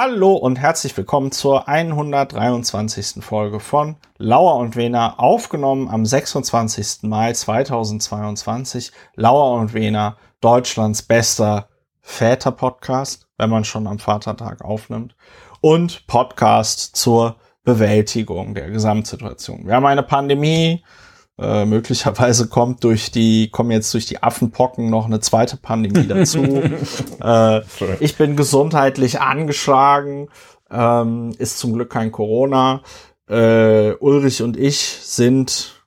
Hallo und herzlich willkommen zur 123. Folge von Lauer und Wehner, aufgenommen am 26. Mai 2022. Lauer und Wehner, Deutschlands bester Väter-Podcast, wenn man schon am Vatertag aufnimmt, und Podcast zur Bewältigung der Gesamtsituation. Wir haben eine Pandemie, äh, möglicherweise kommt durch die, kommen jetzt durch die Affenpocken noch eine zweite Pandemie dazu. äh, ich bin gesundheitlich angeschlagen, ähm, ist zum Glück kein Corona. Äh, Ulrich und ich sind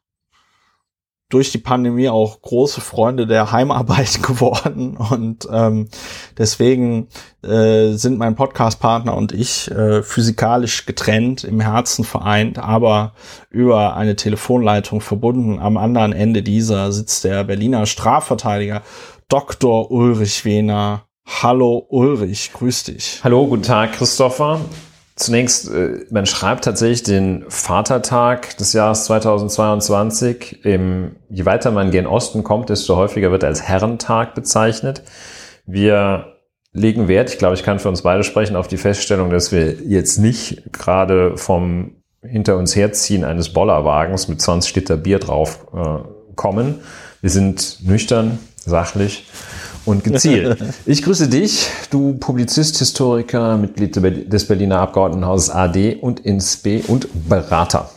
durch die Pandemie auch große Freunde der Heimarbeit geworden und ähm, deswegen äh, sind mein Podcastpartner und ich äh, physikalisch getrennt, im Herzen vereint, aber über eine Telefonleitung verbunden. Am anderen Ende dieser sitzt der Berliner Strafverteidiger Dr. Ulrich Wehner. Hallo Ulrich, grüß dich. Hallo, guten Tag Christopher. Zunächst, äh, man schreibt tatsächlich den Vatertag des Jahres 2022. Im, je weiter man gen Osten kommt, desto häufiger wird er als Herrentag bezeichnet. Wir legen Wert, ich glaube, ich kann für uns beide sprechen, auf die Feststellung, dass wir jetzt nicht gerade vom hinter uns herziehen eines Bollerwagens mit 20 Liter Bier drauf äh, kommen. Wir sind nüchtern, sachlich und gezielt. Ich grüße dich, du Publizist, Historiker, Mitglied des Berliner Abgeordnetenhauses AD und INSB und Berater.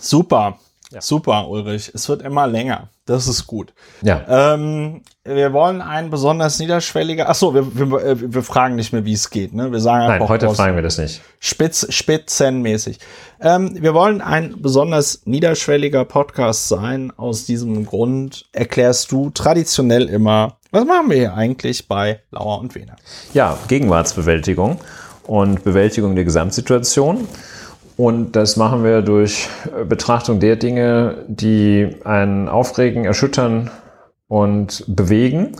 Super, ja. super, Ulrich. Es wird immer länger. Das ist gut. Ja. Ähm, wir wollen ein besonders niederschwelliger. Ach so, wir, wir, äh, wir fragen nicht mehr, wie es geht. Ne? Wir sagen einfach. Nein, heute fragen wir das nicht. Spitz, spitzenmäßig. Ähm, wir wollen ein besonders niederschwelliger Podcast sein. Aus diesem Grund erklärst du traditionell immer, was machen wir hier eigentlich bei Lauer und Wiener? Ja, Gegenwartsbewältigung und Bewältigung der Gesamtsituation. Und das machen wir durch äh, Betrachtung der Dinge, die einen aufregen, erschüttern und bewegen.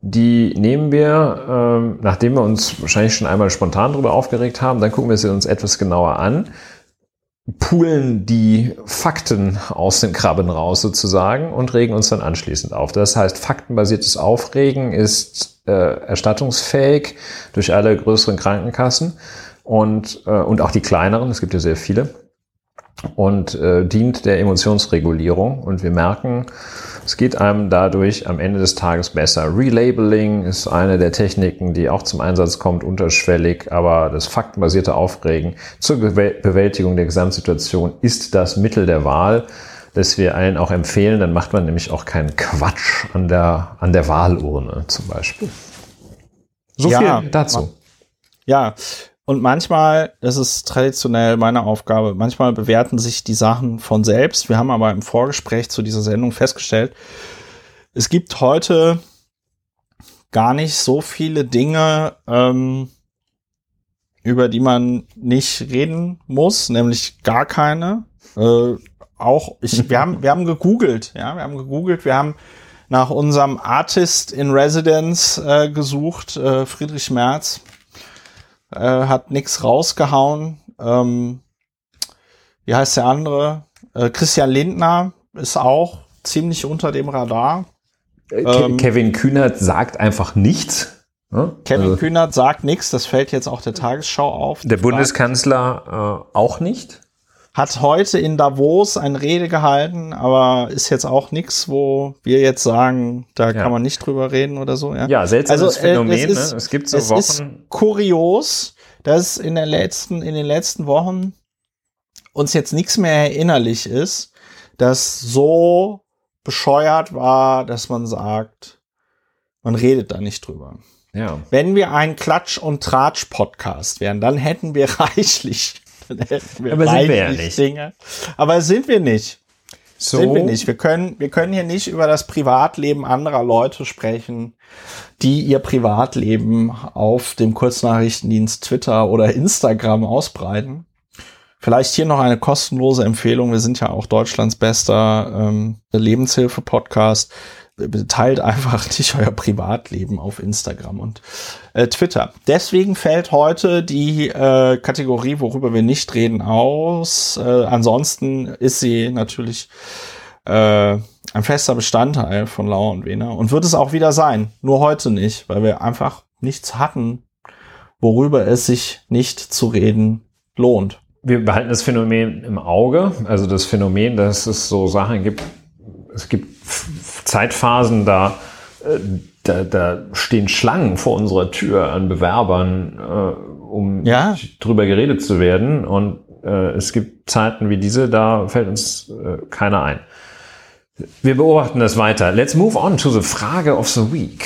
Die nehmen wir, ähm, nachdem wir uns wahrscheinlich schon einmal spontan darüber aufgeregt haben, dann gucken wir sie uns etwas genauer an, poolen die Fakten aus den Krabben raus sozusagen und regen uns dann anschließend auf. Das heißt, faktenbasiertes Aufregen ist äh, erstattungsfähig durch alle größeren Krankenkassen und, äh, und auch die kleineren, es gibt ja sehr viele, und äh, dient der Emotionsregulierung. Und wir merken, es geht einem dadurch am Ende des Tages besser. Relabeling ist eine der Techniken, die auch zum Einsatz kommt, unterschwellig, aber das faktenbasierte Aufregen zur Bewältigung der Gesamtsituation ist das Mittel der Wahl, das wir allen auch empfehlen. Dann macht man nämlich auch keinen Quatsch an der, an der Wahlurne zum Beispiel. So ja, viel dazu. Ja, und manchmal, das ist traditionell meine Aufgabe, manchmal bewerten sich die Sachen von selbst. Wir haben aber im Vorgespräch zu dieser Sendung festgestellt, es gibt heute gar nicht so viele Dinge, ähm, über die man nicht reden muss, nämlich gar keine. Äh, auch ich, wir haben, wir haben gegoogelt, ja, wir haben gegoogelt, wir haben nach unserem Artist in Residence äh, gesucht, äh, Friedrich Merz äh, hat nix rausgehauen. Ähm, wie heißt der andere? Äh, Christian Lindner ist auch ziemlich unter dem Radar. Äh, ähm, Kevin Kühnert sagt einfach nichts. Ne? Kevin also, Kühnert sagt nichts, das fällt jetzt auch der Tagesschau auf. Der Bundeskanzler äh, auch nicht hat heute in Davos eine Rede gehalten, aber ist jetzt auch nichts, wo wir jetzt sagen, da ja. kann man nicht drüber reden oder so. Ja, ja seltsames also, äh, Phänomen. Es, ist, ne? es gibt so es Wochen. Ist kurios, dass in, der letzten, in den letzten Wochen uns jetzt nichts mehr erinnerlich ist, das so bescheuert war, dass man sagt, man redet da nicht drüber. Ja. Wenn wir ein Klatsch- und Tratsch-Podcast wären, dann hätten wir reichlich aber sind wir ja nicht. Dinge. Aber sind wir nicht. So. Sind wir nicht. Wir können, wir können hier nicht über das Privatleben anderer Leute sprechen, die ihr Privatleben auf dem Kurznachrichtendienst Twitter oder Instagram ausbreiten. Vielleicht hier noch eine kostenlose Empfehlung. Wir sind ja auch Deutschlands bester ähm, Lebenshilfe-Podcast teilt einfach nicht euer Privatleben auf Instagram und äh, Twitter. Deswegen fällt heute die äh, Kategorie, worüber wir nicht reden, aus. Äh, ansonsten ist sie natürlich äh, ein fester Bestandteil von Lauer und Wiener und wird es auch wieder sein. Nur heute nicht, weil wir einfach nichts hatten, worüber es sich nicht zu reden lohnt. Wir behalten das Phänomen im Auge, also das Phänomen, dass es so Sachen gibt, es gibt Zeitphasen, da, äh, da, da stehen Schlangen vor unserer Tür an Bewerbern, äh, um Ja. drüber geredet zu werden. Und äh, es gibt Zeiten wie diese, da fällt uns äh, keiner ein. Wir beobachten das weiter. Let's move on to the Frage of the Week.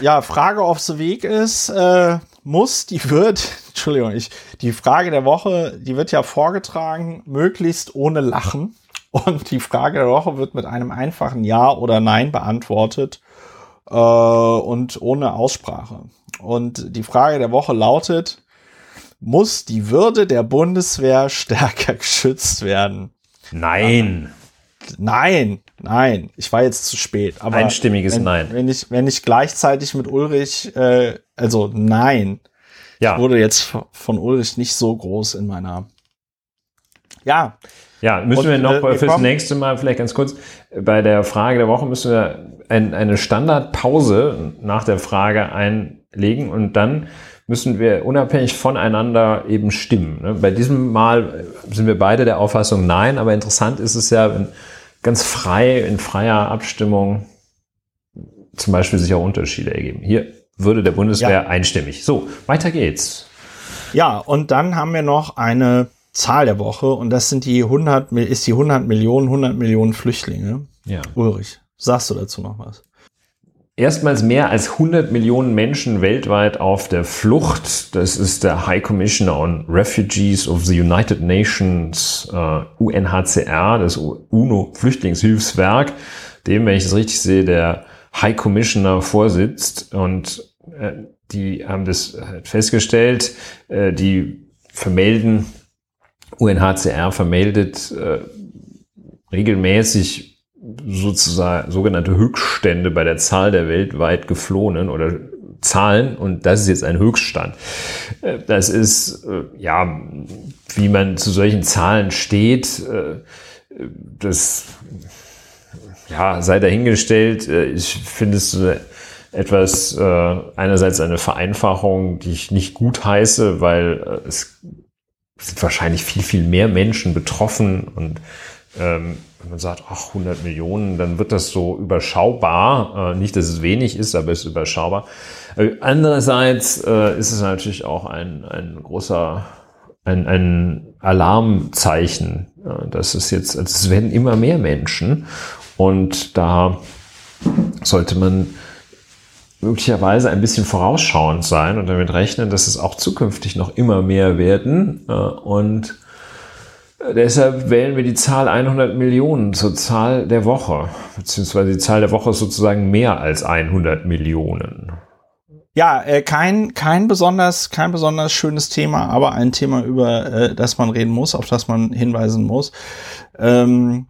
Ja, Frage of the Week ist, äh, muss die wird, Entschuldigung, ich, die Frage der Woche, die wird ja vorgetragen, möglichst ohne Lachen. Und die Frage der Woche wird mit einem einfachen Ja oder Nein beantwortet äh, und ohne Aussprache. Und die Frage der Woche lautet, muss die Würde der Bundeswehr stärker geschützt werden? Nein. Nein, nein, ich war jetzt zu spät. Aber Einstimmiges wenn, Nein. Wenn ich, wenn ich gleichzeitig mit Ulrich, äh, also nein, Ja, wurde jetzt von Ulrich nicht so groß in meiner. Ja, ja müssen Und, wir noch äh, fürs nächste Mal vielleicht ganz kurz bei der Frage der Woche müssen wir ein, eine Standardpause nach der Frage einlegen und dann müssen wir unabhängig voneinander eben stimmen. ne? Bei diesem Mal sind wir beide der Auffassung Nein, aber interessant ist es ja, wenn ganz frei, in freier Abstimmung zum Beispiel sich auch Unterschiede ergeben. Hier würde der Bundeswehr Ja. einstimmig. So, weiter geht's. ja, und dann haben wir noch eine Zahl der Woche und das sind die 100, Mi- ist die 100 Millionen, 100 Millionen Flüchtlinge. Ja. Ulrich, sagst du dazu noch was? Erstmals mehr als 100 Millionen Menschen weltweit auf der Flucht. Das ist der High Commissioner on Refugees of the United Nations, äh, UNHCR, das UNO-Flüchtlingshilfswerk, dem, wenn ich das richtig sehe, der High Commissioner vorsitzt. Und die haben das halt festgestellt, äh, die vermelden, UNHCR vermeldet äh, regelmäßig sozusagen sogenannte Höchststände bei der Zahl der weltweit Geflohenen oder Zahlen und das ist jetzt ein Höchststand. Äh, Das ist, äh, ja, wie man zu solchen Zahlen steht, äh, das ja, sei dahingestellt. Äh, Ich finde es so etwas, äh, einerseits eine Vereinfachung, die ich nicht gut heiße, weil äh, es sind wahrscheinlich viel, viel mehr Menschen betroffen und ähm, wenn man sagt, ach, 100 Millionen, dann wird das so überschaubar. Äh, nicht, dass es wenig ist, aber es ist überschaubar. Äh, andererseits äh, ist es natürlich auch ein, ein großer, ein, ein Alarmzeichen. Äh, dass es jetzt, also es werden immer mehr Menschen und da sollte man möglicherweise ein bisschen vorausschauend sein und damit rechnen, dass es auch zukünftig noch immer mehr werden. Äh, Und deshalb wählen wir die Zahl 100 Millionen zur Zahl der Woche, beziehungsweise die Zahl der Woche ist sozusagen mehr als 100 Millionen. Ja, äh, kein, kein besonders, kein besonders schönes Thema, aber ein Thema, über äh, das man reden muss, auf das man hinweisen muss. Ähm,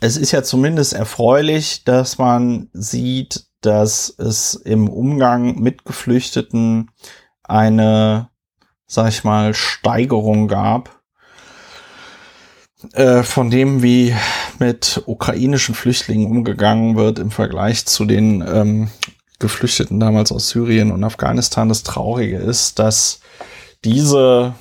es ist ja zumindest erfreulich, dass man sieht, dass es im Umgang mit Geflüchteten eine, sag ich mal, Steigerung gab äh, von dem, wie mit ukrainischen Flüchtlingen umgegangen wird im Vergleich zu den ähm, Geflüchteten damals aus Syrien und Afghanistan. Das Traurige ist, dass diese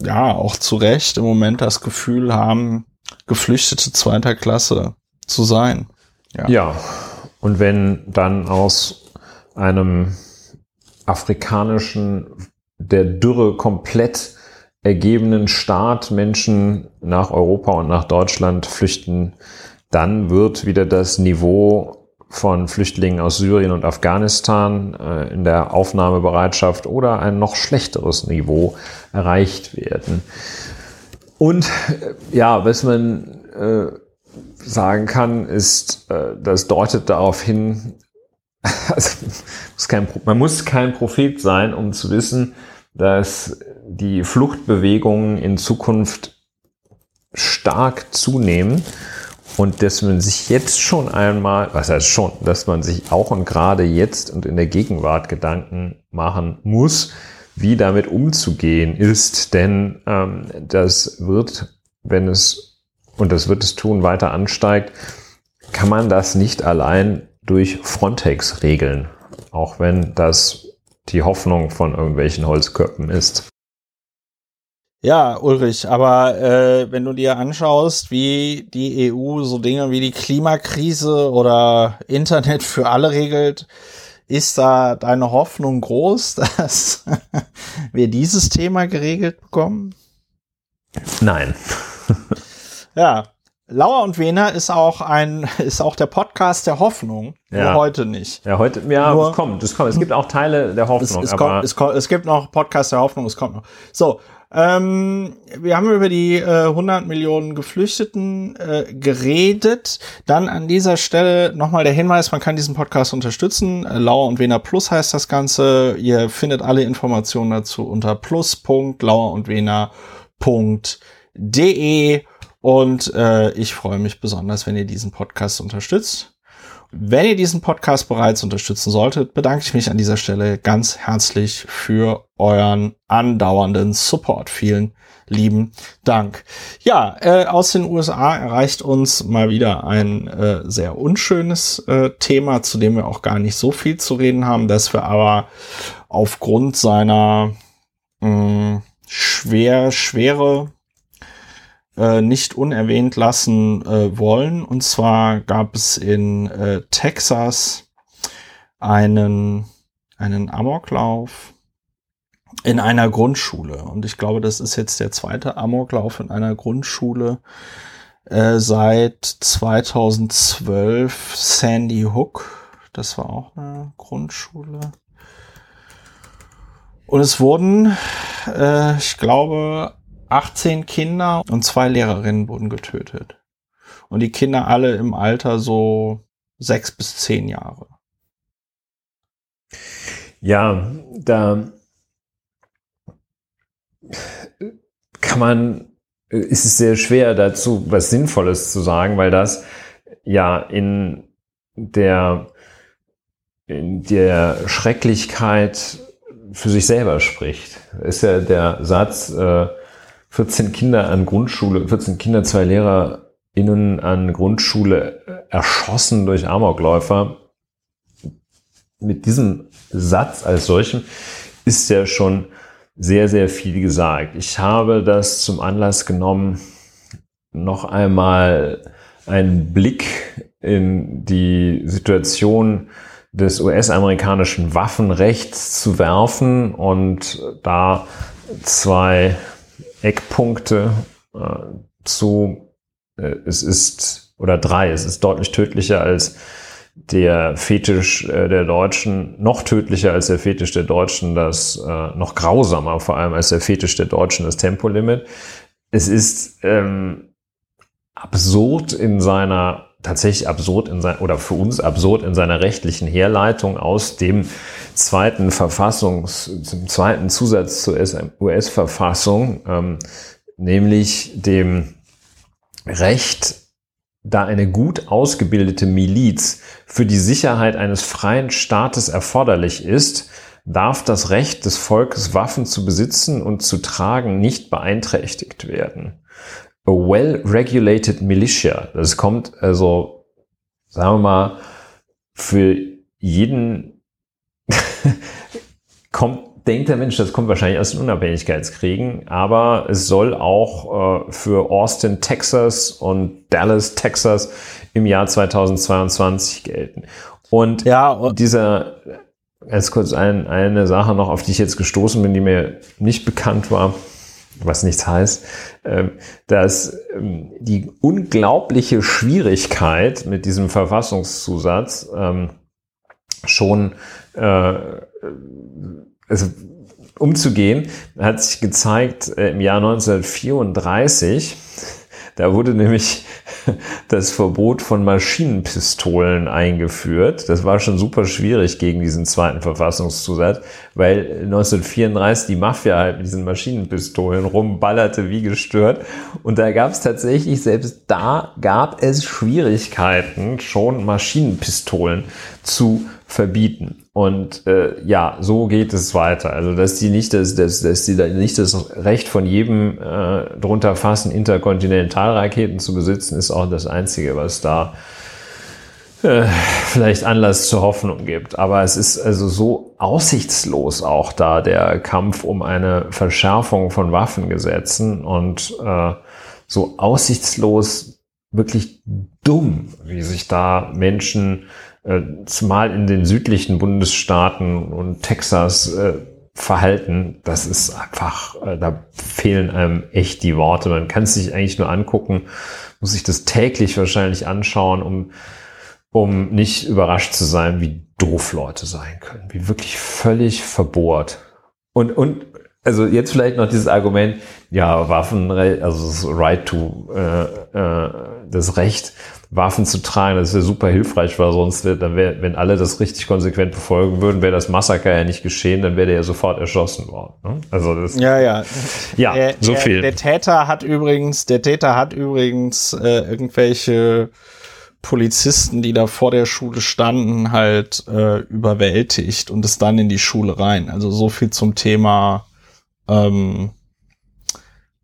ja auch zu Recht im Moment das Gefühl haben, Geflüchtete zweiter Klasse zu sein. Ja. Ja, und wenn dann aus einem afrikanischen, der Dürre komplett ergebenen Staat Menschen nach Europa und nach Deutschland flüchten, dann wird wieder das Niveau von Flüchtlingen aus Syrien und Afghanistan äh, in der Aufnahmebereitschaft oder ein noch schlechteres Niveau erreicht werden. Und äh, ja, was man äh, sagen kann, ist, äh, das deutet darauf hin, also, man muss kein Prophet sein, um zu wissen, dass die Fluchtbewegungen in Zukunft stark zunehmen und dass man sich jetzt schon einmal, was heißt schon, dass man sich auch und gerade jetzt und in der Gegenwart Gedanken machen muss, wie damit umzugehen ist, denn ähm, das wird, wenn es, und das wird es tun, weiter ansteigt, kann man das nicht allein durch Frontex regeln, auch wenn das die Hoffnung von irgendwelchen Holzkörpen ist. Ja, Ulrich, aber äh, wenn du dir anschaust, wie die EU so Dinge wie die Klimakrise oder Internet für alle regelt, ist da deine Hoffnung groß, dass wir dieses Thema geregelt bekommen? Nein. ja, Lauer und Wiener ist auch ein, ist auch der Podcast der Hoffnung. Ja. Nur heute nicht. Ja, heute, ja, Nur, es kommt, es kommt. Es gibt auch Teile der Hoffnung. Es, es, kommt, es, kommt, es gibt noch Podcast der Hoffnung, es kommt noch. So, ähm, wir haben über die äh, 100 Millionen Geflüchteten äh, geredet. Dann an dieser Stelle nochmal der Hinweis, man kann diesen Podcast unterstützen. Äh, Lauer und Wiener Plus heißt das Ganze. Ihr findet alle Informationen dazu unter plus.lauerundwener.de und äh, ich freue mich besonders, wenn ihr diesen Podcast unterstützt. Wenn ihr diesen Podcast bereits unterstützen solltet, bedanke ich mich an dieser Stelle ganz herzlich für euren andauernden Support. Vielen lieben Dank. Ja, äh, aus den USA erreicht uns mal wieder ein äh, sehr unschönes äh, Thema, zu dem wir auch gar nicht so viel zu reden haben, dass wir aber aufgrund seiner mh, mm, schwer, schwere äh, nicht unerwähnt lassen äh, wollen. Und zwar gab es in äh, Texas einen, einen Amoklauf in einer Grundschule. Und ich glaube, das ist jetzt der zweite Amoklauf in einer Grundschule äh, seit 2012. Sandy Hook, das war auch eine Grundschule. Und es wurden, äh, ich glaube, 18 Kinder und zwei Lehrerinnen wurden getötet. Und die Kinder alle im Alter so sechs bis zehn Jahre. Ja, da kann man, ist es sehr schwer dazu was Sinnvolles zu sagen, weil das ja in der, in der Schrecklichkeit für sich selber spricht. Ist ja der Satz, äh, 14 Kinder an Grundschule, 14 Kinder, zwei LehrerInnen an Grundschule erschossen durch Amokläufer. Mit diesem Satz als solchem ist ja schon sehr, sehr viel gesagt. Ich habe das zum Anlass genommen, noch einmal einen Blick in die Situation des US-amerikanischen Waffenrechts zu werfen und da zwei Eckpunkte äh, zu, äh, es ist, oder drei, es ist deutlich tödlicher als der Fetisch äh, der Deutschen, noch tödlicher als der Fetisch der Deutschen, das äh, noch grausamer vor allem als der Fetisch der Deutschen, das Tempolimit. Es ist ähm, absurd in seiner tatsächlich absurd in sein, oder für uns absurd in seiner rechtlichen Herleitung aus dem zweiten Verfassungs, zum zweiten Zusatz zur US-Verfassung, ähm, nämlich dem Recht, da eine gut ausgebildete Miliz für die Sicherheit eines freien Staates erforderlich ist, darf das Recht des Volkes, Waffen zu besitzen und zu tragen, nicht beeinträchtigt werden a well-regulated militia. Das kommt also, sagen wir mal, für jeden kommt, denkt der Mensch, das kommt wahrscheinlich aus den Unabhängigkeitskriegen, aber es soll auch äh, für Austin, Texas und Dallas, Texas im Jahr 2022 gelten. Und, ja, und dieser, ganz kurz ein, eine Sache noch, auf die ich jetzt gestoßen bin, die mir nicht bekannt war was nichts heißt, ähm, dass ähm, die unglaubliche Schwierigkeit mit diesem Verfassungszusatz ähm, schon äh, also umzugehen, hat sich gezeigt äh, im Jahr 1934. Da wurde nämlich das Verbot von Maschinenpistolen eingeführt. Das war schon super schwierig gegen diesen zweiten Verfassungszusatz, weil 1934 die Mafia halt mit diesen Maschinenpistolen rumballerte wie gestört. Und da gab es tatsächlich, selbst da gab es Schwierigkeiten, schon Maschinenpistolen zu verbieten. Und äh, ja, so geht es weiter. Also dass die nicht das, das, dass die da nicht das Recht von jedem äh, drunter fassen, Interkontinentalraketen zu besitzen, ist auch das Einzige, was da äh, vielleicht Anlass zur Hoffnung gibt. Aber es ist also so aussichtslos auch da der Kampf um eine Verschärfung von Waffengesetzen und äh, so aussichtslos wirklich dumm, wie sich da Menschen zumal in den südlichen Bundesstaaten und Texas äh, verhalten, das ist einfach, äh, da fehlen einem echt die Worte. Man kann es sich eigentlich nur angucken, muss sich das täglich wahrscheinlich anschauen, um um nicht überrascht zu sein, wie doof Leute sein können, wie wirklich völlig verbohrt. Und, und also jetzt vielleicht noch dieses Argument, ja, Waffenrecht, also das Right to, äh, äh, das Recht, Waffen zu tragen, das wäre super hilfreich, weil sonst wird, dann wäre, wenn alle das richtig konsequent befolgen würden, wäre das Massaker ja nicht geschehen, dann wäre der ja sofort erschossen worden. Ne? Also das, ja, ja, ja, der, so viel. Der, der Täter hat übrigens, der Täter hat übrigens äh, irgendwelche Polizisten, die da vor der Schule standen, halt äh, überwältigt und ist dann in die Schule rein. Also so viel zum Thema, ähm,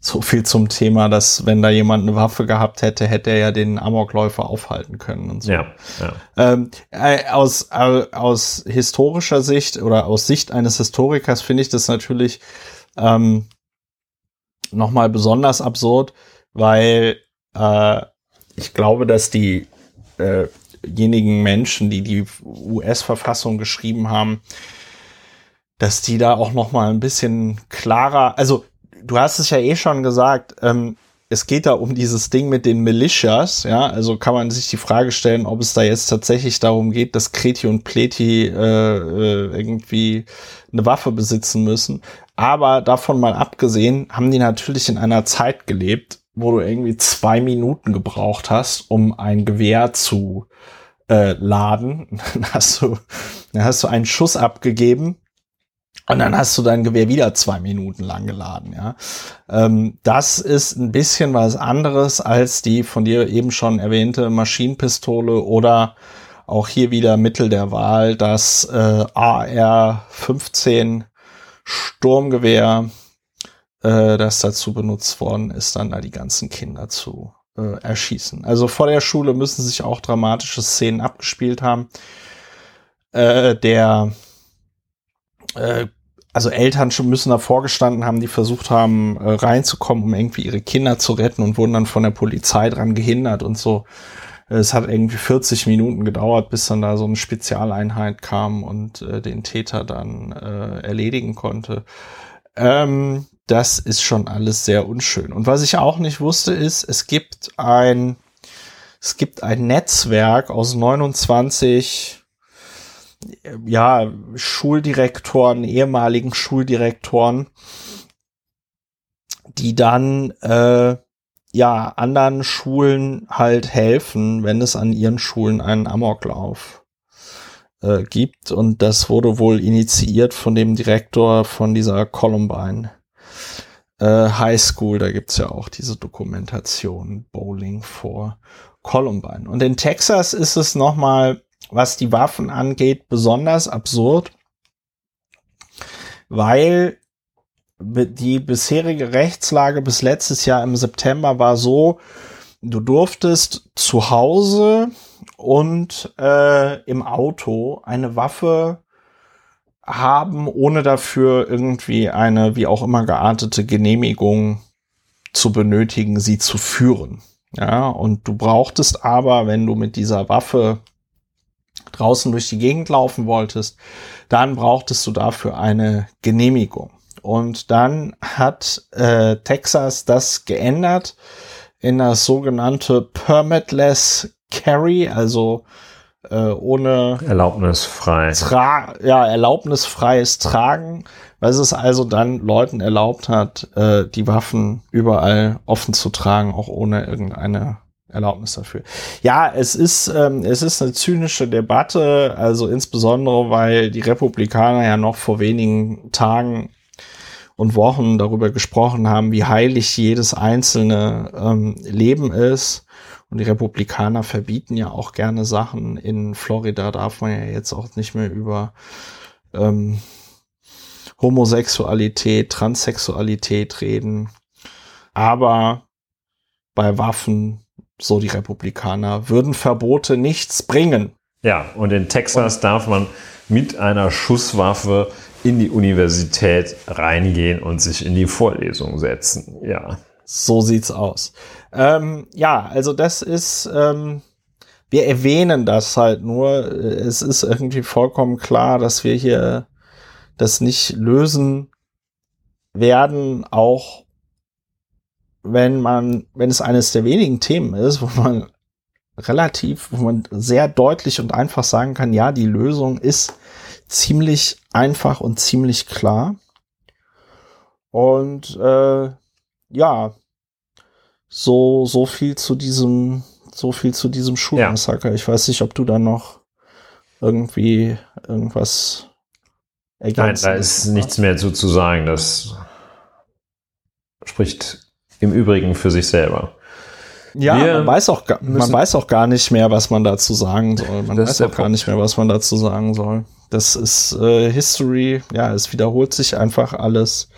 so viel zum Thema, dass wenn da jemand eine Waffe gehabt hätte, hätte er ja den Amokläufer aufhalten können und so. Ja, ja. Ähm, äh, aus, äh, aus historischer Sicht oder aus Sicht eines Historikers finde ich das natürlich ähm, nochmal besonders absurd, weil äh, ich glaube, dass die äh, diejenigen Menschen, die die US-Verfassung geschrieben haben, dass die da auch noch mal ein bisschen klarer, also du hast es ja eh schon gesagt, ähm, es geht da um dieses Ding mit den Militias, ja, also kann man sich die Frage stellen, ob es da jetzt tatsächlich darum geht, dass Kreti und Pleti äh, äh, irgendwie eine Waffe besitzen müssen. Aber davon mal abgesehen, haben die natürlich in einer Zeit gelebt, wo du irgendwie zwei Minuten gebraucht hast, um ein Gewehr zu äh, laden. Dann hast du, dann hast du einen Schuss abgegeben und dann hast du dein Gewehr wieder zwei Minuten lang geladen, ja. Ähm, das ist ein bisschen was anderes als die von dir eben schon erwähnte Maschinenpistole oder auch hier wieder Mittel der Wahl, das äh, AR-15 Sturmgewehr äh, das dazu benutzt worden ist, dann da die ganzen Kinder zu äh, erschießen. Also vor der Schule müssen sich auch dramatische Szenen abgespielt haben. Äh, der äh, also Eltern schon müssen davor gestanden haben, die versucht haben, äh, reinzukommen, um irgendwie ihre Kinder zu retten und wurden dann von der Polizei dran gehindert und so. Es hat irgendwie 40 Minuten gedauert, bis dann da so eine Spezialeinheit kam und äh, den Täter dann äh, erledigen konnte. Ähm, das ist schon alles sehr unschön. Und was ich auch nicht wusste, ist, es gibt ein, es gibt ein Netzwerk aus 29 ja, Schuldirektoren, ehemaligen Schuldirektoren, die dann äh, ja anderen Schulen halt helfen, wenn es an ihren Schulen einen Amoklauf äh, gibt. Und das wurde wohl initiiert von dem Direktor von dieser Columbine äh, High School, da gibt's ja auch diese Dokumentation Bowling for Columbine. Und in Texas ist es nochmal, was die Waffen angeht, besonders absurd, weil die bisherige Rechtslage bis letztes Jahr im September war so, du durftest zu Hause und äh, im Auto eine Waffe haben, ohne dafür irgendwie eine wie auch immer geartete Genehmigung zu benötigen, sie zu führen. Ja, und du brauchtest aber, wenn du mit dieser Waffe draußen durch die Gegend laufen wolltest, dann brauchtest du dafür eine Genehmigung. Und dann hat äh, Texas das geändert in das sogenannte Permitless Carry, also äh, ohne erlaubnisfrei. Tra ja, erlaubnisfreies Tragen, weil es also dann Leuten erlaubt hat, äh, die Waffen überall offen zu tragen, auch ohne irgendeine Erlaubnis dafür. Ja, es ist, ähm, es ist eine zynische Debatte, also insbesondere, weil die Republikaner ja noch vor wenigen Tagen und Wochen darüber gesprochen haben, wie heilig jedes einzelne ähm, Leben ist und die Republikaner verbieten ja auch gerne Sachen. In Florida darf man ja jetzt auch nicht mehr über ähm, Homosexualität, Transsexualität reden. Aber bei Waffen so die Republikaner, würden Verbote nichts bringen. Ja, und in Texas und darf man mit einer Schusswaffe in die Universität reingehen und sich in die Vorlesung setzen. Ja. So sieht's aus. Ähm, ja, also das ist, ähm, wir erwähnen das halt nur. Es ist irgendwie vollkommen klar, dass wir hier das nicht lösen werden, auch wenn man, wenn es eines der wenigen Themen ist, wo man relativ, wo man sehr deutlich und einfach sagen kann, ja, die Lösung ist ziemlich einfach und ziemlich klar. Und äh, ja, so so viel zu diesem so viel zu diesem Schulmassaker. Ja. Ich weiß nicht, ob du da noch irgendwie irgendwas ergänzen Nein, da ist nichts mehr zu, zu sagen. Das spricht im Übrigen für sich selber. Ja, man weiß, auch, man weiß auch gar nicht mehr, was man dazu sagen soll. Man weiß auch gar nicht mehr, was man dazu sagen soll. Das ist äh, History. Ja, es wiederholt sich einfach alles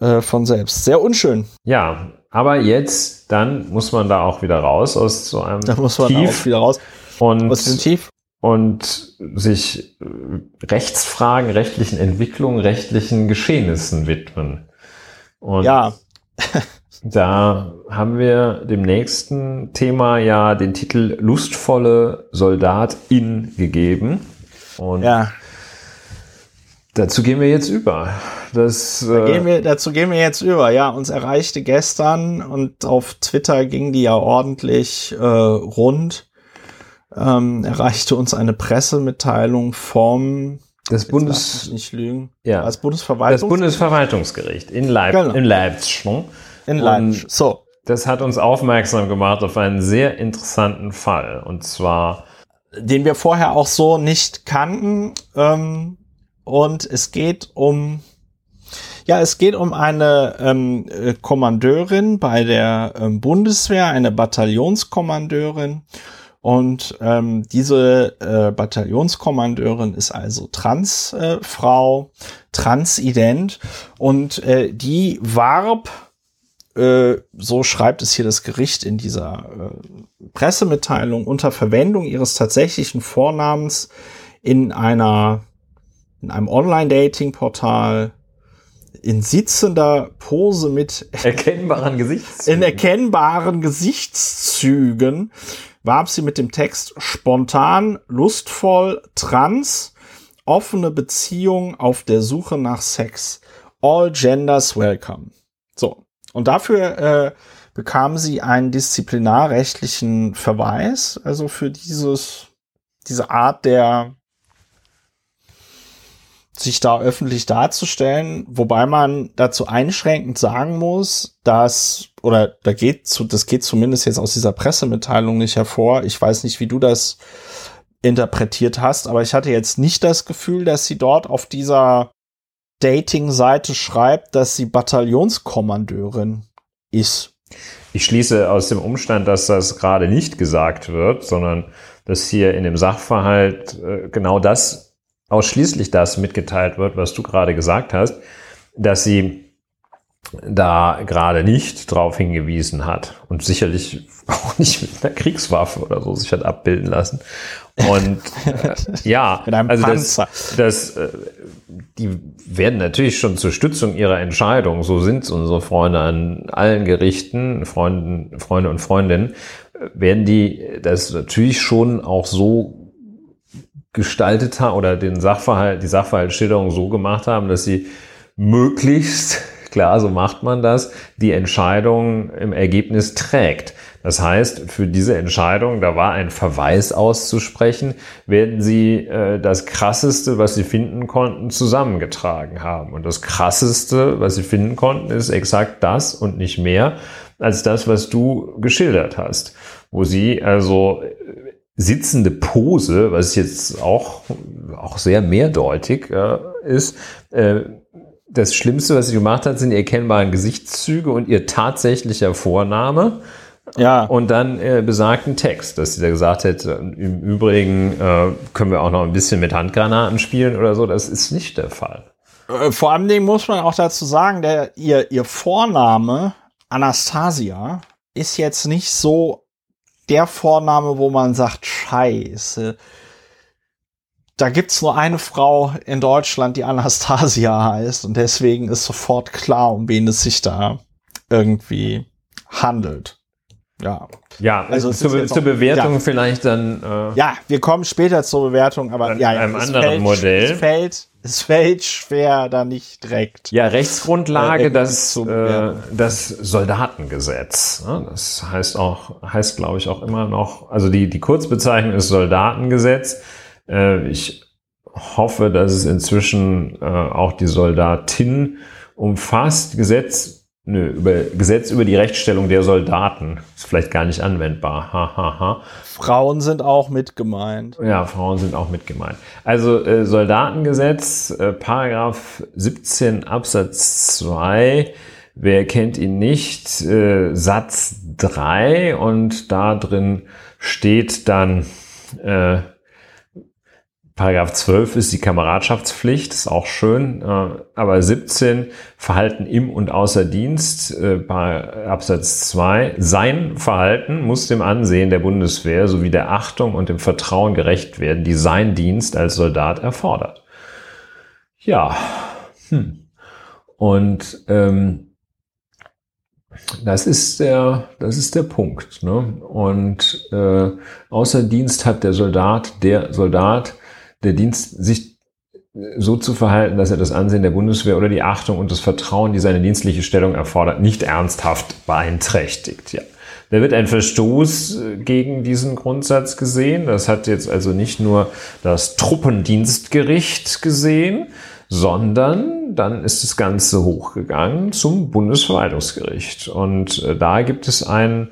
äh, von selbst. Sehr unschön. Ja, aber jetzt, dann muss man da auch wieder raus aus so einem Da muss man Tief auch wieder raus und, aus dem Tief. Und sich äh, Rechtsfragen, rechtlichen Entwicklungen, rechtlichen Geschehnissen widmen. Und ja. Da haben wir dem nächsten Thema ja den Titel Lustvolle Soldatin gegeben. Und ja. dazu gehen wir jetzt über. Das, da gehen wir, dazu gehen wir jetzt über. Ja, uns erreichte gestern und auf Twitter ging die ja ordentlich äh, rund. Ähm, erreichte uns eine Pressemitteilung vom das Bundes nicht lügen. Ja. Das Bundesverwaltungs das Bundesverwaltungsgericht in, Leip genau. in Leipzig. In Leipzig. So. Das hat uns aufmerksam gemacht auf einen sehr interessanten Fall. Und zwar. Den wir vorher auch so nicht kannten. Ähm, und es geht um. Ja, es geht um eine ähm, äh, Kommandeurin bei der ähm, Bundeswehr, eine Bataillonskommandeurin. Und ähm, diese äh, Bataillonskommandeurin ist also Transfrau, äh, transident und äh, die warb äh, so schreibt es hier das Gericht in dieser äh, Pressemitteilung, unter Verwendung ihres tatsächlichen Vornamens in einer, in einem Online-Dating-Portal in sitzender Pose mit erkennbaren Gesichtszügen. In erkennbaren Gesichtszügen warb sie mit dem Text spontan, lustvoll, trans, offene Beziehung auf der Suche nach Sex. All genders welcome. So. Und dafür äh, bekam sie einen disziplinarrechtlichen Verweis, also für dieses, diese Art der sich da öffentlich darzustellen, wobei man dazu einschränkend sagen muss, dass, oder da geht zu, das geht zumindest jetzt aus dieser Pressemitteilung nicht hervor. Ich weiß nicht, wie du das interpretiert hast, aber ich hatte jetzt nicht das Gefühl, dass sie dort auf dieser Dating-Seite schreibt, dass sie Bataillonskommandeurin ist. Ich schließe aus dem Umstand, dass das gerade nicht gesagt wird, sondern dass hier in dem Sachverhalt äh, genau das, ausschließlich das mitgeteilt wird, was du gerade gesagt hast, dass sie da gerade nicht drauf hingewiesen hat und sicherlich auch nicht mit einer Kriegswaffe oder so sich hat abbilden lassen. Und äh, ja, also das, das, äh, die werden natürlich schon zur Stützung ihrer Entscheidung, so sind unsere Freunde an allen Gerichten, Freunden, Freunde und Freundinnen, werden die das natürlich schon auch so gestaltet haben oder den Sachverhalt, die Sachverhaltsschilderung so gemacht haben, dass sie möglichst klar, so macht man das, die Entscheidung im Ergebnis trägt. Das heißt, für diese Entscheidung, da war ein Verweis auszusprechen, werden sie äh, das Krasseste, was sie finden konnten, zusammengetragen haben. Und das Krasseste, was sie finden konnten, ist exakt das und nicht mehr als das, was du geschildert hast. Wo sie also sitzende Pose, was jetzt auch, auch sehr mehrdeutig äh, ist, äh, das Schlimmste, was sie gemacht hat, sind die erkennbaren Gesichtszüge und ihr tatsächlicher Vorname. Ja. Und dann äh, besagten Text, dass sie da gesagt hätte, im Übrigen äh, können wir auch noch ein bisschen mit Handgranaten spielen oder so. Das ist nicht der Fall. Äh, vor allem muss man auch dazu sagen, der, ihr, ihr Vorname Anastasia ist jetzt nicht so der Vorname, wo man sagt, scheiße. Da gibt's nur eine Frau in Deutschland, die Anastasia heißt und deswegen ist sofort klar, um wen es sich da irgendwie handelt. Ja. Ja, also zur, zur Bewertung ja. vielleicht dann. Äh, ja, wir kommen später zur Bewertung, aber an ja, einem anderen fällt, Modell. Es fällt, es fällt schwer, da nicht direkt. Ja, Rechtsgrundlage, äh, das, äh, das Soldatengesetz. Ne? Das heißt auch, heißt glaube ich auch immer noch, also die, die Kurzbezeichnung ist Soldatengesetz. Äh, ich hoffe, dass es inzwischen äh, auch die Soldatin umfasst. Gesetz Nö, über Gesetz über die Rechtsstellung der Soldaten ist vielleicht gar nicht anwendbar. Ha, ha, ha. Frauen sind auch mit gemeint. Ja, Frauen sind auch mit gemeint. Also äh, Soldatengesetz, äh, Paragraph 17 Absatz 2. Wer kennt ihn nicht? Äh, Satz 3 und da drin steht dann äh, Paragraph 12 ist die Kameradschaftspflicht, ist auch schön, äh, aber 17 Verhalten im und außer Dienst, äh, Absatz 2, sein Verhalten muss dem Ansehen der Bundeswehr sowie der Achtung und dem Vertrauen gerecht werden, die sein Dienst als Soldat erfordert. Ja, hm. und ähm, das ist der, das ist der Punkt. Ne? Und äh, außer Dienst hat der Soldat, der Soldat der Dienst sich so zu verhalten, dass er das Ansehen der Bundeswehr oder die Achtung und das Vertrauen, die seine dienstliche Stellung erfordert, nicht ernsthaft beeinträchtigt. Ja. Da wird ein Verstoß äh, gegen diesen Grundsatz gesehen. Das hat jetzt also nicht nur das Truppendienstgericht gesehen, sondern dann ist das Ganze hochgegangen zum Bundesverwaltungsgericht. Und äh, da gibt es einen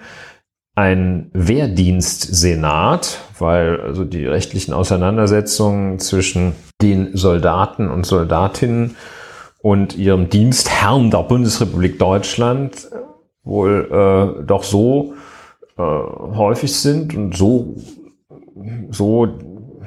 ein Wehrdienstsenat, weil also die rechtlichen Auseinandersetzungen zwischen den Soldaten und Soldatinnen und ihrem Dienstherrn der Bundesrepublik Deutschland wohl äh, doch so äh, häufig sind und so, so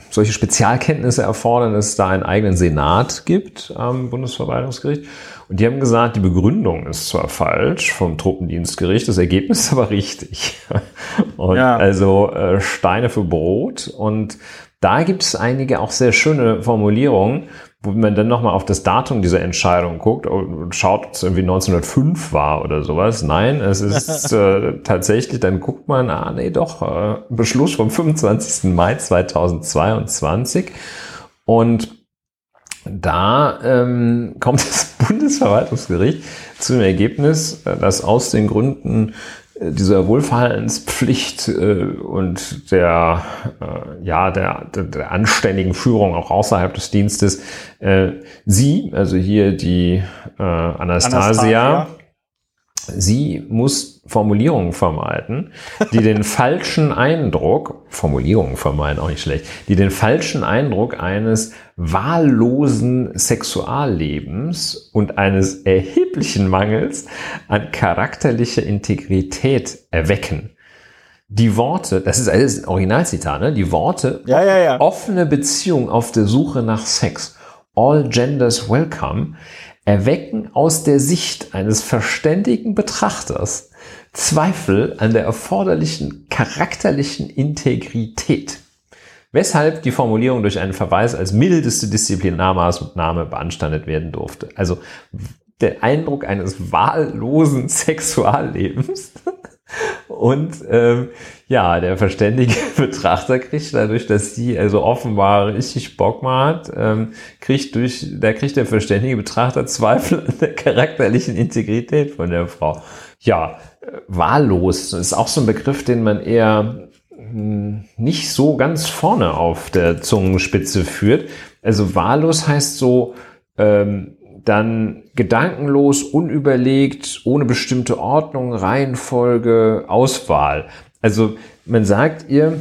solche Spezialkenntnisse erfordern, dass es da einen eigenen Senat gibt am Bundesverwaltungsgericht. Und die haben gesagt, die Begründung ist zwar falsch vom Truppendienstgericht, das Ergebnis ist aber richtig. Und ja. also äh, Steine für Brot. Und da gibt es einige auch sehr schöne Formulierungen, wo man dann nochmal auf das Datum dieser Entscheidung guckt und schaut, ob es irgendwie 1905 war oder sowas. Nein, es ist äh, tatsächlich, dann guckt man, ah nee, doch, äh, Beschluss vom 25. Mai 2022. Und da ähm, kommt das Bundesverwaltungsgericht zu dem Ergebnis, äh, dass aus den Gründen dieser Wohlverhaltenspflicht äh, und der, äh, ja, der, der, der anständigen Führung auch außerhalb des Dienstes, äh, sie, also hier die äh, Anastasia, Anastasia. Sie muss Formulierungen vermeiden, die den falschen Eindruck, Formulierungen vermeiden auch nicht schlecht, die den falschen Eindruck eines wahllosen Sexuallebens und eines erheblichen Mangels an charakterlicher Integrität erwecken. Die Worte, das ist alles ein Originalzitat, ne? Die Worte, ja, ja, ja. offene Beziehung auf der Suche nach Sex, all genders welcome, erwecken aus der Sicht eines verständigen Betrachters Zweifel an der erforderlichen charakterlichen Integrität, weshalb die Formulierung durch einen Verweis als mildeste Disziplinarmaßnahme beanstandet werden durfte. Also der Eindruck eines wahllosen Sexuallebens und ähm, ja, der verständige Betrachter kriegt dadurch, dass sie also offenbar richtig Bock mal hat, ähm, kriegt durch, da kriegt der verständige Betrachter Zweifel an der charakterlichen Integrität von der Frau. Ja, wahllos ist auch so ein Begriff, den man eher hm, nicht so ganz vorne auf der Zungenspitze führt. Also wahllos heißt so, ähm, dann gedankenlos, unüberlegt, ohne bestimmte Ordnung, Reihenfolge, Auswahl. Also man sagt ihr,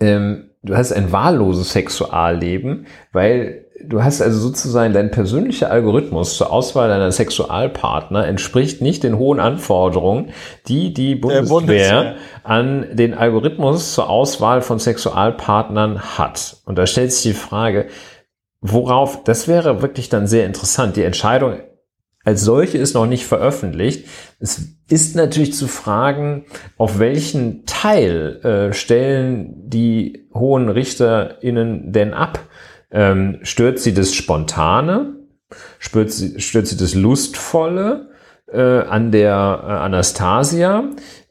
ähm, du hast ein wahlloses Sexualleben, weil du hast also sozusagen dein persönlicher Algorithmus zur Auswahl deiner Sexualpartner entspricht nicht den hohen Anforderungen, die die Bundeswehr, Bundeswehr, an den Algorithmus zur Auswahl von Sexualpartnern hat. Und da stellt sich die Frage, worauf, das wäre wirklich dann sehr interessant, die Entscheidung als solche ist noch nicht veröffentlicht. Es ist natürlich zu fragen, auf welchen Teil äh, stellen die hohen RichterInnen denn ab? Ähm, stört sie das Spontane? Stört sie, stört sie das Lustvolle äh, an der äh, Anastasia?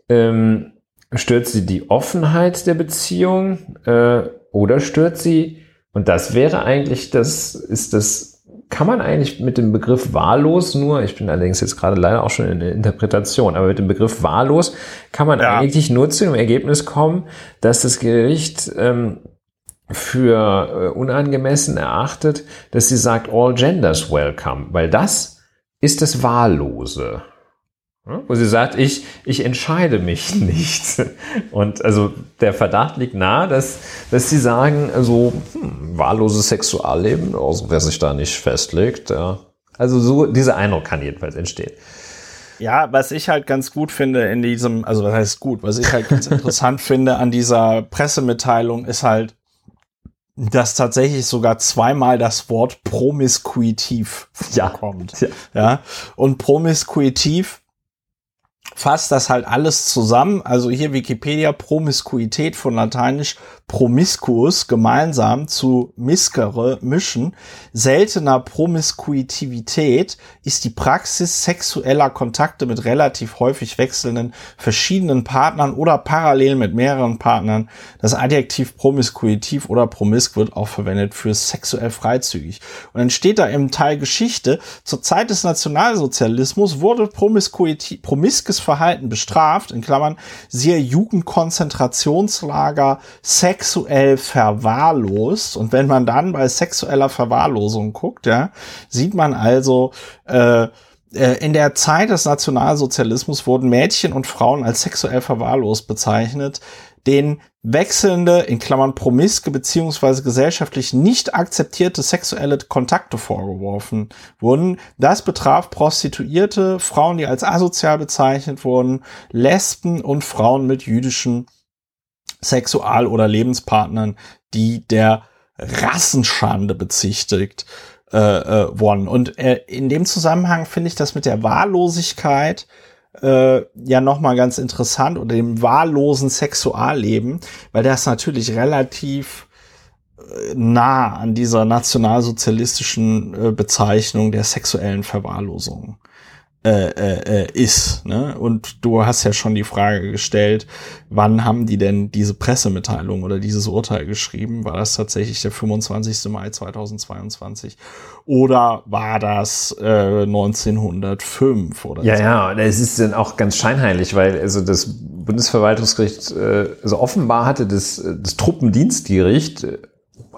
Ähm, stört sie die Offenheit der Beziehung? Äh, oder stört sie, und das wäre eigentlich das, ist das kann man eigentlich mit dem Begriff wahllos nur, ich bin allerdings jetzt gerade leider auch schon in der Interpretation, aber mit dem Begriff wahllos kann man ja. eigentlich nur zu dem Ergebnis kommen, dass das Gericht ähm, für äh, unangemessen erachtet, dass sie sagt, all genders welcome, weil das ist das Wahllose. Wo sie sagt, ich, ich entscheide mich nicht. Und also der Verdacht liegt nahe, dass, dass sie sagen, also hm, wahlloses Sexualleben, also wer sich da nicht festlegt. Ja. Also so dieser Eindruck kann jedenfalls entstehen. Ja, was ich halt ganz gut finde in diesem, also was heißt gut, was ich halt ganz interessant finde an dieser Pressemitteilung ist halt, dass tatsächlich sogar zweimal das Wort promiskuitiv vorkommt. Ja, ja. ja. Und promiskuitiv fasst das halt alles zusammen. Also hier Wikipedia Promiskuität von Lateinisch promiscuous, gemeinsam zu miskere, mischen. Seltener Promiskuitivität ist die Praxis sexueller Kontakte mit relativ häufig wechselnden verschiedenen Partnern oder parallel mit mehreren Partnern. Das Adjektiv promiskuitiv oder promisk wird auch verwendet für sexuell freizügig. Und dann steht da im Teil Geschichte, zur Zeit des Nationalsozialismus wurde promiskes Verhalten bestraft, in Klammern, siehe Jugendkonzentrationslager, sexuell verwahrlost. Und wenn man dann bei sexueller Verwahrlosung guckt, ja, sieht man also, äh, äh, in der Zeit des Nationalsozialismus wurden Mädchen und Frauen als sexuell verwahrlost bezeichnet, den wechselnde, in Klammern promiske beziehungsweise gesellschaftlich nicht akzeptierte sexuelle Kontakte vorgeworfen wurden. Das betraf Prostituierte, Frauen, die als asozial bezeichnet wurden, Lesben und Frauen mit jüdischen Sexual- oder Lebenspartnern, die der Rassenschande bezichtigt äh, äh, wurden. Und äh, in dem Zusammenhang finde ich das mit der Wahllosigkeit äh, ja nochmal ganz interessant oder dem wahllosen Sexualleben, weil das natürlich relativ äh, nah an dieser nationalsozialistischen äh, Bezeichnung der sexuellen Verwahrlosung äh, äh, äh, ist. Ne? Und du hast ja schon die Frage gestellt, wann haben die denn diese Pressemitteilung oder dieses Urteil geschrieben? War das tatsächlich der 25. Mai 2022 oder war das äh, 1905 oder Ja, so? ja, es ist dann auch ganz scheinheilig, weil also das Bundesverwaltungsgericht, äh, also offenbar hatte das, das Truppendienstgericht äh,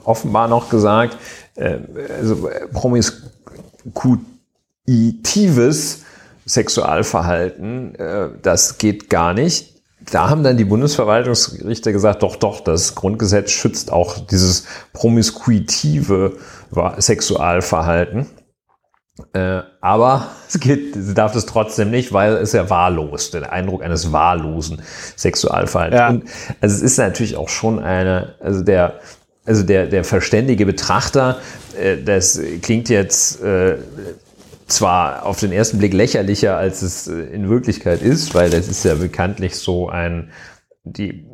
offenbar noch gesagt, äh, also promiskuitives Sexualverhalten, äh, das geht gar nicht. Da haben dann die Bundesverwaltungsgerichte gesagt, doch, doch, das Grundgesetz schützt auch dieses promiskuitive Sexualverhalten. Äh, aber es geht, sie darf es trotzdem nicht, weil es ja wahllos, der Eindruck eines wahllosen Sexualverhaltens. Ja. Und also es ist natürlich auch schon eine, also der, also der, der verständige Betrachter, äh, das klingt jetzt äh, zwar auf den ersten Blick lächerlicher, als es äh, in Wirklichkeit ist, weil das ist ja bekanntlich so ein, die,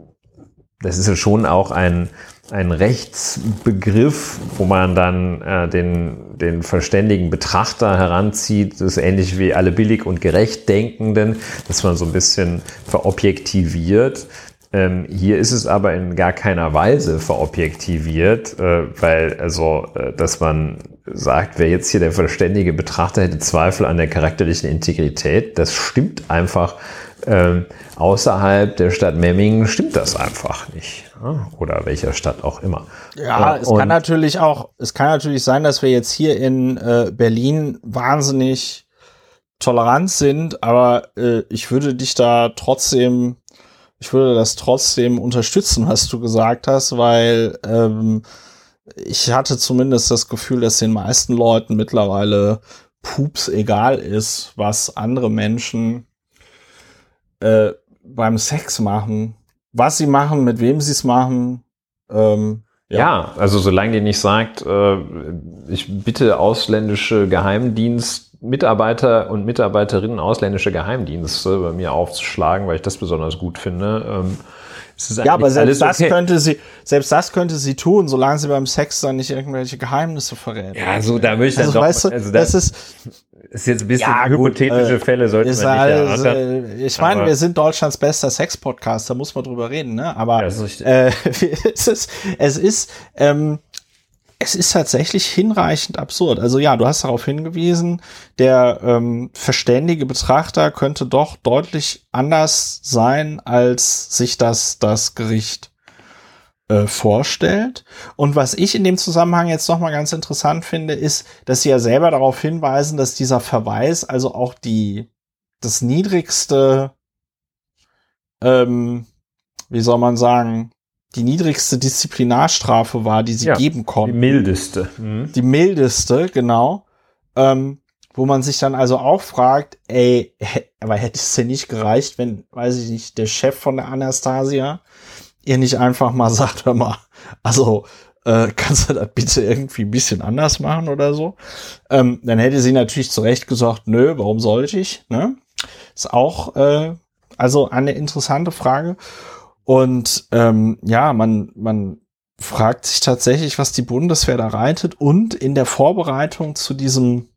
das ist ja schon auch ein, ein Rechtsbegriff, wo man dann äh, den, den verständigen Betrachter heranzieht. Das ist ähnlich wie alle billig und gerecht Denkenden, dass man so ein bisschen verobjektiviert. Ähm, hier ist es aber in gar keiner Weise verobjektiviert, äh, weil also, äh, dass man sagt, wer jetzt hier der verständige Betrachter hätte Zweifel an der charakterlichen Integrität, das stimmt einfach. Ähm, außerhalb der Stadt Memmingen stimmt das einfach nicht. Ja? Oder welcher Stadt auch immer. Ja, äh, es kann natürlich auch, es kann natürlich sein, dass wir jetzt hier in äh, Berlin wahnsinnig tolerant sind, aber äh, ich würde dich da trotzdem ich würde das trotzdem unterstützen, was du gesagt hast, weil ähm, ich hatte zumindest das Gefühl, dass den meisten Leuten mittlerweile Pups egal ist, was andere Menschen äh, beim Sex machen, was sie machen, mit wem sie es machen. Ähm, ja. ja. also solange die nicht sagt, äh, ich bitte ausländische Geheimdienst Mitarbeiter und Mitarbeiterinnen ausländische Geheimdienste bei mir aufzuschlagen, weil ich das besonders gut finde. Ähm, ja, aber selbst das okay. könnte sie, selbst das könnte sie tun, solange sie beim Sex dann nicht irgendwelche Geheimnisse verrät. Ja, so da möchte ich also, dann weißt doch, du, also das, das ist, ist jetzt ein bisschen ja, hypothetische gut, Fälle, sollte man nicht alles, äh, Ich meine, wir sind Deutschlands bester Sex-Podcast, da muss man drüber reden, ne? Aber ja, äh, es ist, es ist, ähm, es ist tatsächlich hinreichend absurd. Also ja, du hast darauf hingewiesen, der ähm, verständige Betrachter könnte doch deutlich anders sein, als sich das das Gericht äh, vorstellt. Und was ich in dem Zusammenhang jetzt noch mal ganz interessant finde, ist, dass sie ja selber darauf hinweisen, dass dieser Verweis also auch die das niedrigste, ähm, wie soll man sagen, die niedrigste Disziplinarstrafe war, die sie ja, geben konnten. Die mildeste. Mhm. Die mildeste, genau. Ähm, wo man sich dann also auch fragt, ey, aber hätte es denn nicht gereicht, wenn, weiß ich nicht, der Chef von der Anastasia ihr nicht einfach mal sagt, hör mal, also äh, kannst du das bitte irgendwie ein bisschen anders machen oder so? Ähm, dann hätte sie natürlich zu Recht gesagt, nö, warum sollte ich? Ne? Ist auch äh, also eine interessante Frage. Und ähm, ja, man, man fragt sich tatsächlich, was die Bundeswehr da reitet. Und in der Vorbereitung zu diesem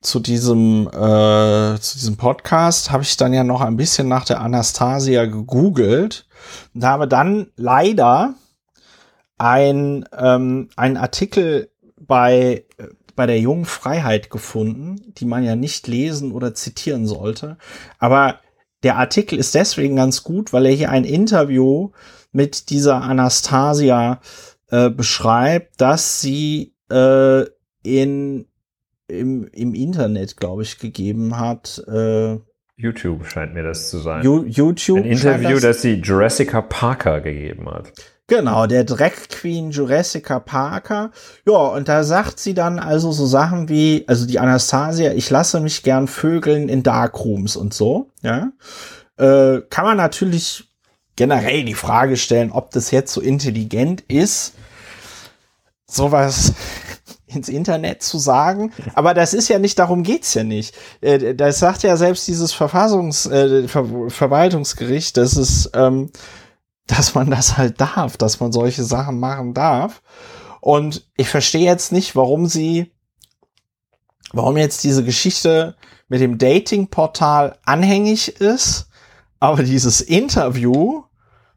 zu diesem äh, zu diesem Podcast habe ich dann ja noch ein bisschen nach der Anastasia gegoogelt und habe dann leider ein ähm, ein Artikel bei bei der jungen Freiheit gefunden, die man ja nicht lesen oder zitieren sollte. Aber der Artikel ist deswegen ganz gut, weil er hier ein Interview mit dieser Anastasia äh, beschreibt, dass sie äh, in im, im Internet, glaube ich, gegeben hat. Äh, YouTube scheint mir das zu sein. YouTube. Ein Interview, das, das sie Jurassica Parker gegeben hat. Genau, der Drag Queen Jurassica Parker. Ja, und da sagt sie dann also so Sachen wie, also die Anastasia, ich lasse mich gern vögeln in Darkrooms und so, ja. Äh, kann man natürlich generell die Frage stellen, ob das jetzt so intelligent ist, sowas ins Internet zu sagen. Aber das ist ja nicht, darum geht's ja nicht. Äh, das sagt ja selbst dieses Verfassungs, äh, Ver Verwaltungsgericht, dass es, ähm, dass man das halt darf, dass man solche Sachen machen darf. Und ich verstehe jetzt nicht, warum sie, warum jetzt diese Geschichte mit dem Dating-Portal anhängig ist, aber dieses Interview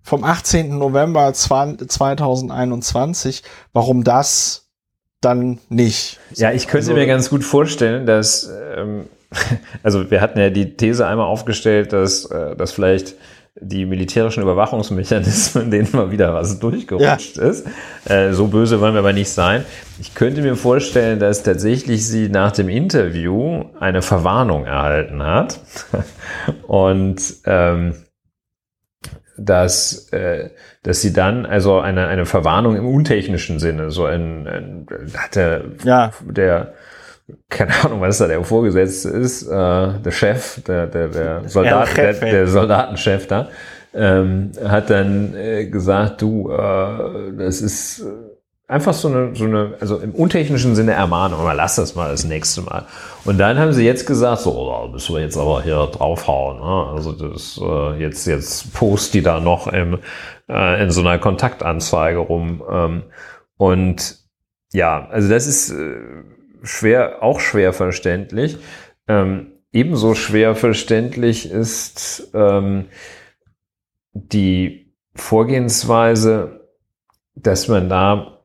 vom 18. November 2021, warum das dann nicht? Ja, ich könnte also, mir ganz gut vorstellen, dass, ähm, also wir hatten ja die These einmal aufgestellt, dass, äh, dass vielleicht die militärischen Überwachungsmechanismen, denen mal wieder was durchgerutscht ja. ist. Äh, so böse wollen wir aber nicht sein. Ich könnte mir vorstellen, dass tatsächlich sie nach dem Interview eine Verwarnung erhalten hat. Und ähm, dass, äh, dass sie dann also eine, eine Verwarnung im untechnischen Sinne, so ein, ein hat der, ja. der keine Ahnung, was da der Vorgesetzte ist, äh, der Chef, der, der, der, Soldat, der, der Soldatenchef da, ähm, hat dann äh, gesagt, du, äh, das ist einfach so eine, so eine, also im untechnischen Sinne Ermahnung, aber lass das mal das nächste Mal. Und dann haben sie jetzt gesagt, so, da müssen wir jetzt aber hier draufhauen. Ne? Also das äh, jetzt, jetzt post die da noch im, äh, in so einer Kontaktanzeige rum. Ähm, und ja, also das ist äh, schwer, auch schwer verständlich. Ähm, ebenso schwer verständlich ist ähm, die Vorgehensweise, dass man da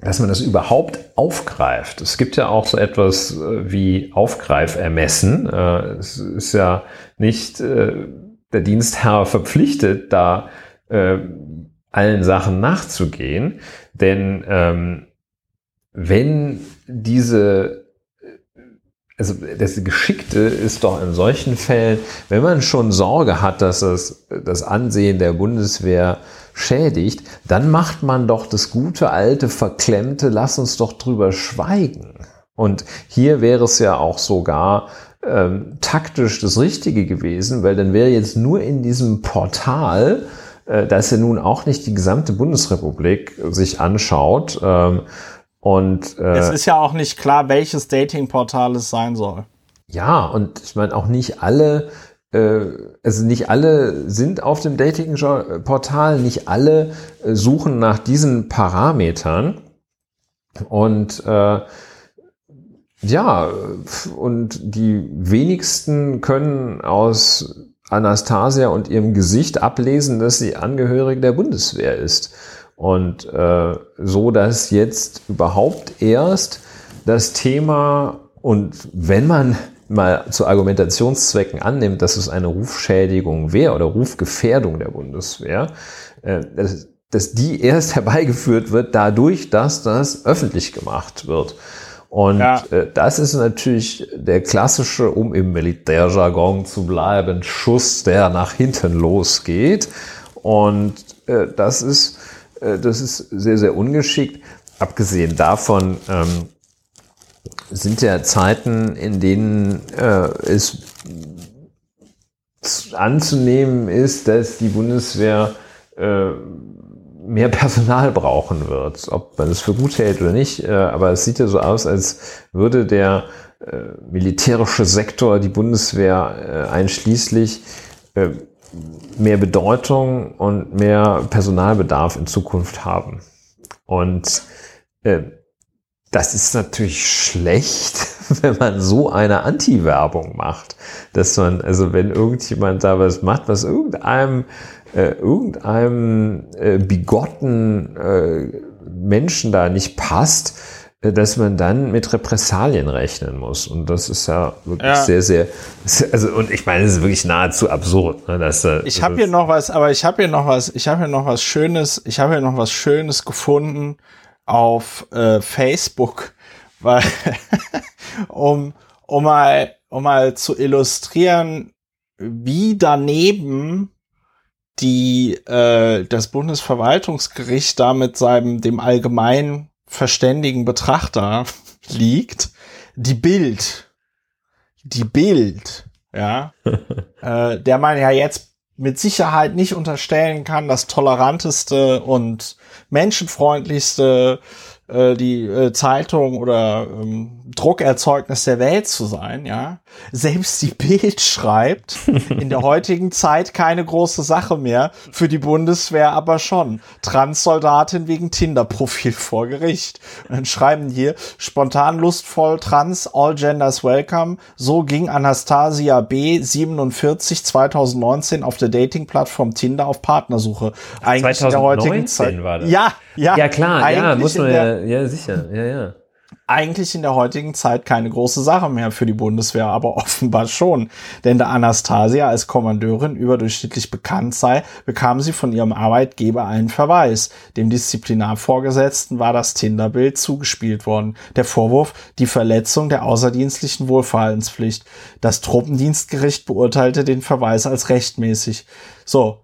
dass man das überhaupt aufgreift. Es gibt ja auch so etwas äh, wie Aufgreifermessen. Äh, es ist ja nicht äh, der Dienstherr verpflichtet, da allen Sachen nachzugehen, denn ähm, wenn diese also das Geschickte ist doch in solchen Fällen, wenn man schon Sorge hat, dass das, das Ansehen der Bundeswehr schädigt, dann macht man doch das gute alte Verklemmte, lass uns doch drüber schweigen. Und hier wäre es ja auch sogar ähm, taktisch das Richtige gewesen, weil dann wäre jetzt nur in diesem Portal, äh, das ja nun auch nicht die gesamte Bundesrepublik sich anschaut, ähm, Und äh, es ist ja auch nicht klar, welches Datingportal es sein soll. Ja, und ich meine auch nicht alle, äh, also nicht alle sind auf dem Dating-Portal, nicht alle äh, suchen nach diesen Parametern. Und äh, ja, und die wenigsten können aus Anastasia und ihrem Gesicht ablesen, dass sie Angehörige der Bundeswehr ist. Und äh, so, dass jetzt überhaupt erst das Thema und wenn man mal zu Argumentationszwecken annimmt, dass es eine Rufschädigung wäre oder Rufgefährdung der Bundeswehr, äh, dass, dass die erst herbeigeführt wird dadurch, dass das öffentlich gemacht wird. Und ja. äh, das ist natürlich der klassische, um im Militärjargon zu bleiben, Schuss, der nach hinten losgeht. Und äh, das ist, das ist sehr, sehr ungeschickt. Abgesehen davon ähm, sind ja Zeiten, in denen äh, es anzunehmen ist, dass die Bundeswehr äh, mehr Personal brauchen wird. Ob man es für gut hält oder nicht, äh, aber es sieht ja so aus, als würde der äh, militärische Sektor, die Bundeswehr äh, einschließlich, mehr Bedeutung und mehr Personalbedarf in Zukunft haben. Und das ist natürlich schlecht, wenn man so eine Anti-Werbung macht. Dass man, also wenn irgendjemand da was macht, was irgendeinem äh, irgendeinem äh, bigotten äh, Menschen da nicht passt, äh, dass man dann mit Repressalien rechnen muss. Und das ist ja wirklich ja. sehr, sehr, also und ich meine, es ist wirklich nahezu absurd. Ne, dass, ich habe hier noch was, aber ich habe hier noch was, ich habe hier noch was Schönes, ich habe hier noch was Schönes gefunden auf äh, Facebook, weil um um mal um mal zu illustrieren, wie daneben die äh, das Bundesverwaltungsgericht da mit seinem dem allgemein verständigen Betrachter liegt, die Bild, die Bild, ja, äh, der man ja jetzt mit Sicherheit nicht unterstellen kann, das toleranteste und menschenfreundlichste äh, die äh, Zeitung oder ähm, Druckerzeugnis der Welt zu sein, ja. Selbst die Bild schreibt in der heutigen Zeit keine große Sache mehr, für die Bundeswehr aber schon. Transsoldatin wegen Tinder-Profil vor Gericht. Und dann schreiben hier, spontan lustvoll, trans, all genders welcome. So ging Anastasia B. 47 2019 auf der Dating-Plattform Tinder auf Partnersuche. Eigentlich 2019 in der heutigen Zeit. War das. Ja, ja. Ja, klar, ja, muss man ja, ja, sicher, ja, ja eigentlich in der heutigen Zeit keine große Sache mehr für die Bundeswehr, aber offenbar schon. Denn da Anastasia als Kommandeurin überdurchschnittlich bekannt sei, bekam sie von ihrem Arbeitgeber einen Verweis. Dem Disziplinarvorgesetzten war das Tinderbild zugespielt worden. Der Vorwurf, die Verletzung der außerdienstlichen Wohlverhaltenspflicht. Das Truppendienstgericht beurteilte den Verweis als rechtmäßig. So,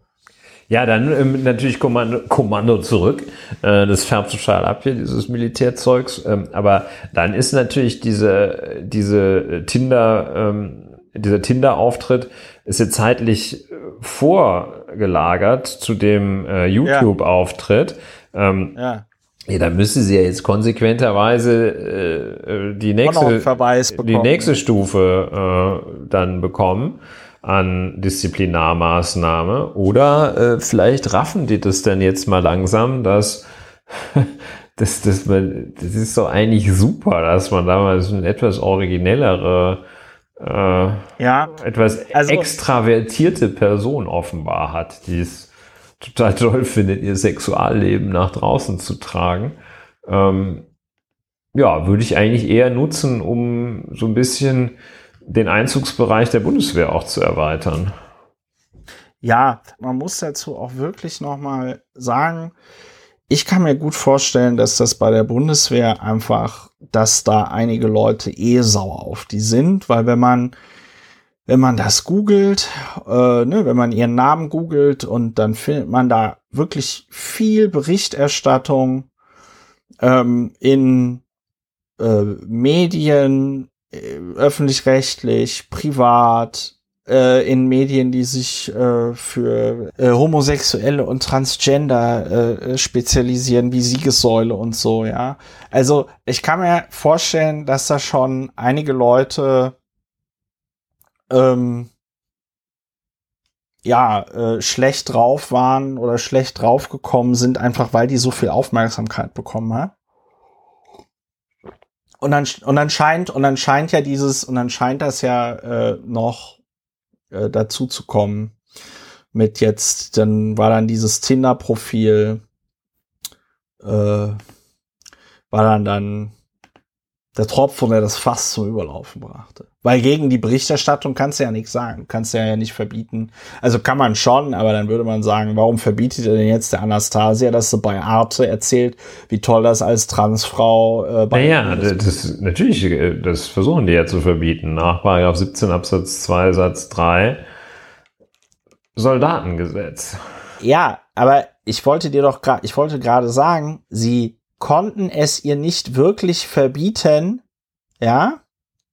ja, dann ähm, natürlich Kommando, Kommando zurück. Äh, das färbt total ab hier, dieses Militärzeugs. Ähm, aber dann ist natürlich diese, diese Tinder, ähm, dieser Tinder-Auftritt ist ja zeitlich äh, vorgelagert zu dem äh, YouTube-Auftritt. Ähm, ja. Ja, da müsste sie ja jetzt konsequenterweise äh, äh die nächste, die nächste Stufe äh, dann bekommen an Disziplinarmaßnahme. Oder äh, vielleicht raffen die das dann jetzt mal langsam, dass das, das, das ist doch eigentlich super, dass man damals eine etwas originellere, äh, ja, etwas also, extravertierte Person offenbar hat, die es total toll findet, ihr Sexualleben nach draußen zu tragen. Ähm, ja, würde ich eigentlich eher nutzen, um so ein bisschen den Einzugsbereich der Bundeswehr auch zu erweitern. Ja, man muss dazu auch wirklich nochmal sagen, ich kann mir gut vorstellen, dass das bei der Bundeswehr einfach, dass da einige Leute eh sauer auf die sind, weil wenn man wenn man das googelt, äh, ne, wenn man ihren Namen googelt und dann findet man da wirklich viel Berichterstattung ähm, in äh, Medien, öffentlich-rechtlich, privat, äh, in Medien, die sich äh, für äh, Homosexuelle und Transgender äh, spezialisieren, wie Siegessäule und so, ja. Also ich kann mir vorstellen, dass da schon einige Leute ähm, ja, äh, schlecht drauf waren oder schlecht draufgekommen sind, einfach weil die so viel Aufmerksamkeit bekommen haben. Und dann, und dann scheint, und dann scheint ja dieses, und dann scheint das ja äh, noch äh, dazu zu kommen. Mit jetzt, dann war dann dieses Tinder-Profil, äh, war dann dann der Tropfen, der das Fass zum Überlaufen brachte. Weil gegen die Berichterstattung kannst du ja nichts sagen. Du kannst ja, ja nicht verbieten. Also kann man schon, aber dann würde man sagen, warum verbietet ihr denn jetzt der Anastasia, dass sie bei Arte erzählt, wie toll das als Transfrau äh, bei Naja, das, das, natürlich, äh, das versuchen die ja zu verbieten. Nach Paragraph 17 Absatz 2 Satz 3 Soldatengesetz. Ja, aber ich wollte dir doch gerade, ich wollte gerade sagen, sie konnten es ihr nicht wirklich verbieten, ja,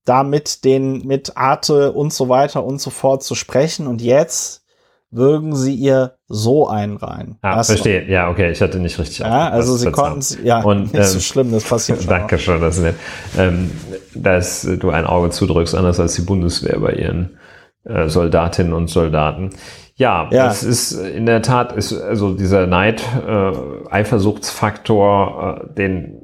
da mit den, mit Arte und so weiter und so fort zu sprechen und jetzt würgen sie ihr so einen rein. Ah, das verstehe. Ja, okay, ich hatte nicht richtig Ja, also sie konnten es, ja, und, nicht ähm, so schlimm, das passiert schon. Danke schon, das ist nett. Ähm, dass du ein Auge zudrückst, anders als die Bundeswehr bei ihren äh, Soldatinnen und Soldaten. Ja, ja, das ist in der Tat ist also dieser Neid, äh, Eifersuchtsfaktor, äh, den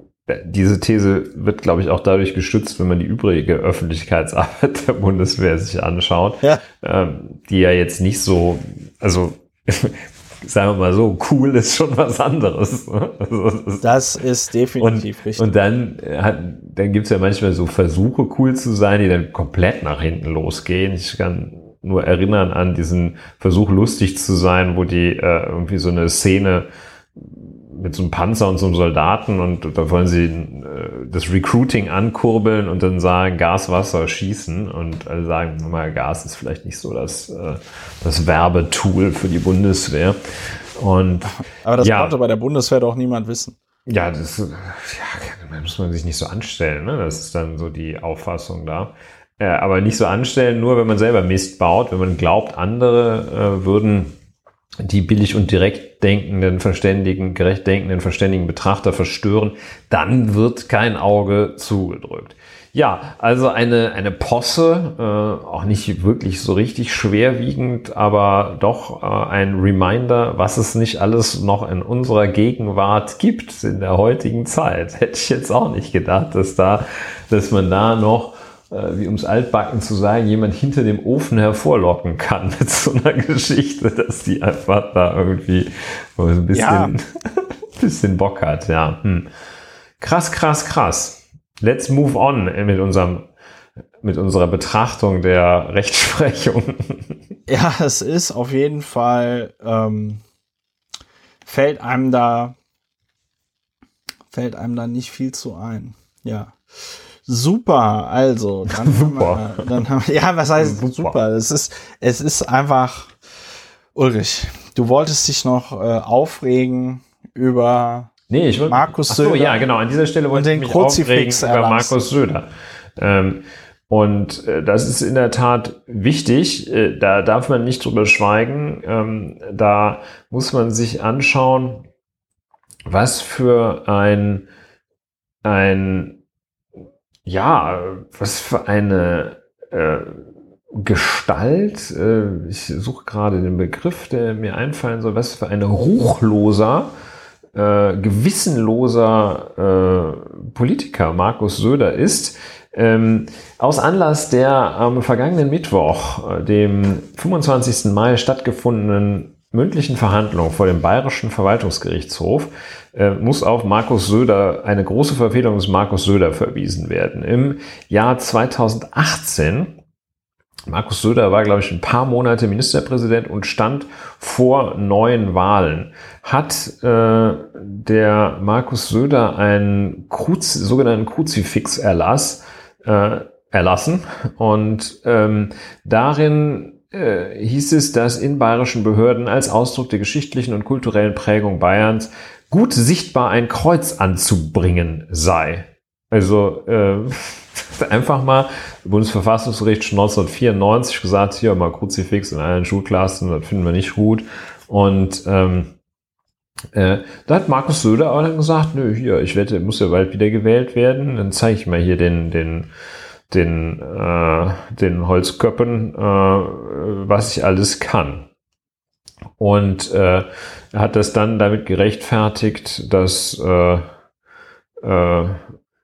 diese These wird, glaube ich, auch dadurch gestützt, wenn man die übrige Öffentlichkeitsarbeit der Bundeswehr sich anschaut, ja. Ähm, die ja jetzt nicht so, also sagen wir mal so, cool ist schon was anderes. Ne? Also, das, das ist definitiv und, richtig. Und dann, hat, dann gibt es ja manchmal so Versuche, cool zu sein, die dann komplett nach hinten losgehen. Ich kann nur erinnern an diesen Versuch, lustig zu sein, wo die äh, irgendwie so eine Szene mit so einem Panzer und so einem Soldaten und da wollen sie äh, das Recruiting ankurbeln und dann sagen Gas, Wasser, Schießen und alle sagen, mal Gas ist vielleicht nicht so das, äh, das Werbetool für die Bundeswehr. Und, Aber das ja, konnte bei der Bundeswehr doch niemand wissen. Ja, das ja, muss man sich nicht so anstellen. Ne? Das ist dann so die Auffassung da. Äh, aber nicht so anstellen, nur wenn man selber Mist baut, wenn man glaubt, andere äh, würden die billig und direkt denkenden, verständigen, gerecht denkenden, verständigen Betrachter verstören, dann wird kein Auge zugedrückt. Ja, also eine, eine Posse, äh, auch nicht wirklich so richtig schwerwiegend, aber doch äh, ein Reminder, was es nicht alles noch in unserer Gegenwart gibt in der heutigen Zeit. Hätte ich jetzt auch nicht gedacht, dass da, dass man da noch äh, wie ums Altbacken zu sagen, jemand hinter dem Ofen hervorlocken kann mit so einer Geschichte, dass die einfach da irgendwie so ein bisschen, ja. bisschen Bock hat. Ja, hm. krass, krass, krass. Let's move on mit unserem mit unserer Betrachtung der Rechtsprechung. Ja, es ist auf jeden Fall ähm, fällt einem da fällt einem da nicht viel zu ein. Ja. Super, also dann super. Haben wir, dann haben wir, ja, was heißt super? super? Es ist es ist einfach Ulrich, du wolltest dich noch äh, aufregen über nee, ich wollt, Markus Söder. Ach so, ja, genau, an dieser Stelle wollte ich mich Kruzifix aufregen über Markus Söder. Ähm, und äh, das ist in der Tat wichtig. Äh, da darf man nicht drüber schweigen. Ähm, da muss man sich anschauen, was für ein, ein ja, was für eine äh, Gestalt, äh, ich suche gerade den Begriff, der mir einfallen soll, was für ein ruchloser, äh, gewissenloser äh, Politiker Markus Söder ist. Ähm, aus Anlass der am vergangenen Mittwoch, äh, dem 25. Mai stattgefundenen mündlichen Verhandlung vor dem Bayerischen Verwaltungsgerichtshof äh, muss auf Markus Söder, eine große Verfehlung des Markus Söder verwiesen werden. Im Jahr 2018 Markus Söder war, glaube ich, ein paar Monate Ministerpräsident und stand vor neuen Wahlen. Hat äh, der Markus Söder einen Kruz, sogenannten Kruzifix-Erlass äh, erlassen und ähm, darin äh, hieß es, dass in bayerischen Behörden als Ausdruck der geschichtlichen und kulturellen Prägung Bayerns gut sichtbar ein Kreuz anzubringen sei. Also äh, einfach mal Bundesverfassungsgericht schon 1994 gesagt, hier mal Kruzifix in allen Schulklassen, das finden wir nicht gut. Und ähm, äh, da hat Markus Söder aber dann gesagt, nö, hier, ich wette, muss ja bald wieder gewählt werden. Dann zeige ich mal hier den, den, den, äh, den Holzköppen, äh, was ich alles kann. Und äh, er hat das dann damit gerechtfertigt, dass äh, äh,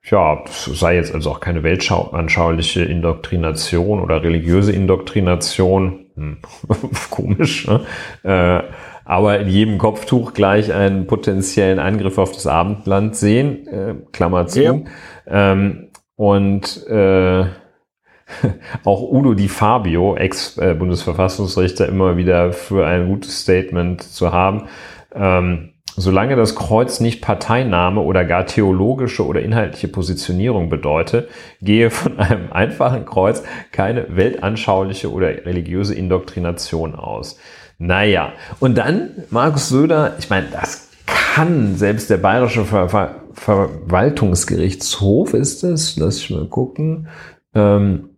ja, das sei jetzt also auch keine weltanschauliche Indoktrination oder religiöse Indoktrination. Hm. Komisch, ne? Äh, aber in jedem Kopftuch gleich einen potenziellen Angriff auf das Abendland sehen, äh, Klammer zu. Ja. Ähm, und äh, auch Udo Di Fabio, Ex-Bundesverfassungsrichter, immer wieder für ein gutes Statement zu haben. Ähm, solange das Kreuz nicht Parteinahme oder gar theologische oder inhaltliche Positionierung bedeutet, gehe von einem einfachen Kreuz keine weltanschauliche oder religiöse Indoktrination aus. Naja, und dann Markus Söder, ich meine, das kann selbst der Bayerische Ver Verwaltungsgerichtshof ist es, lass ich mal gucken, ähm,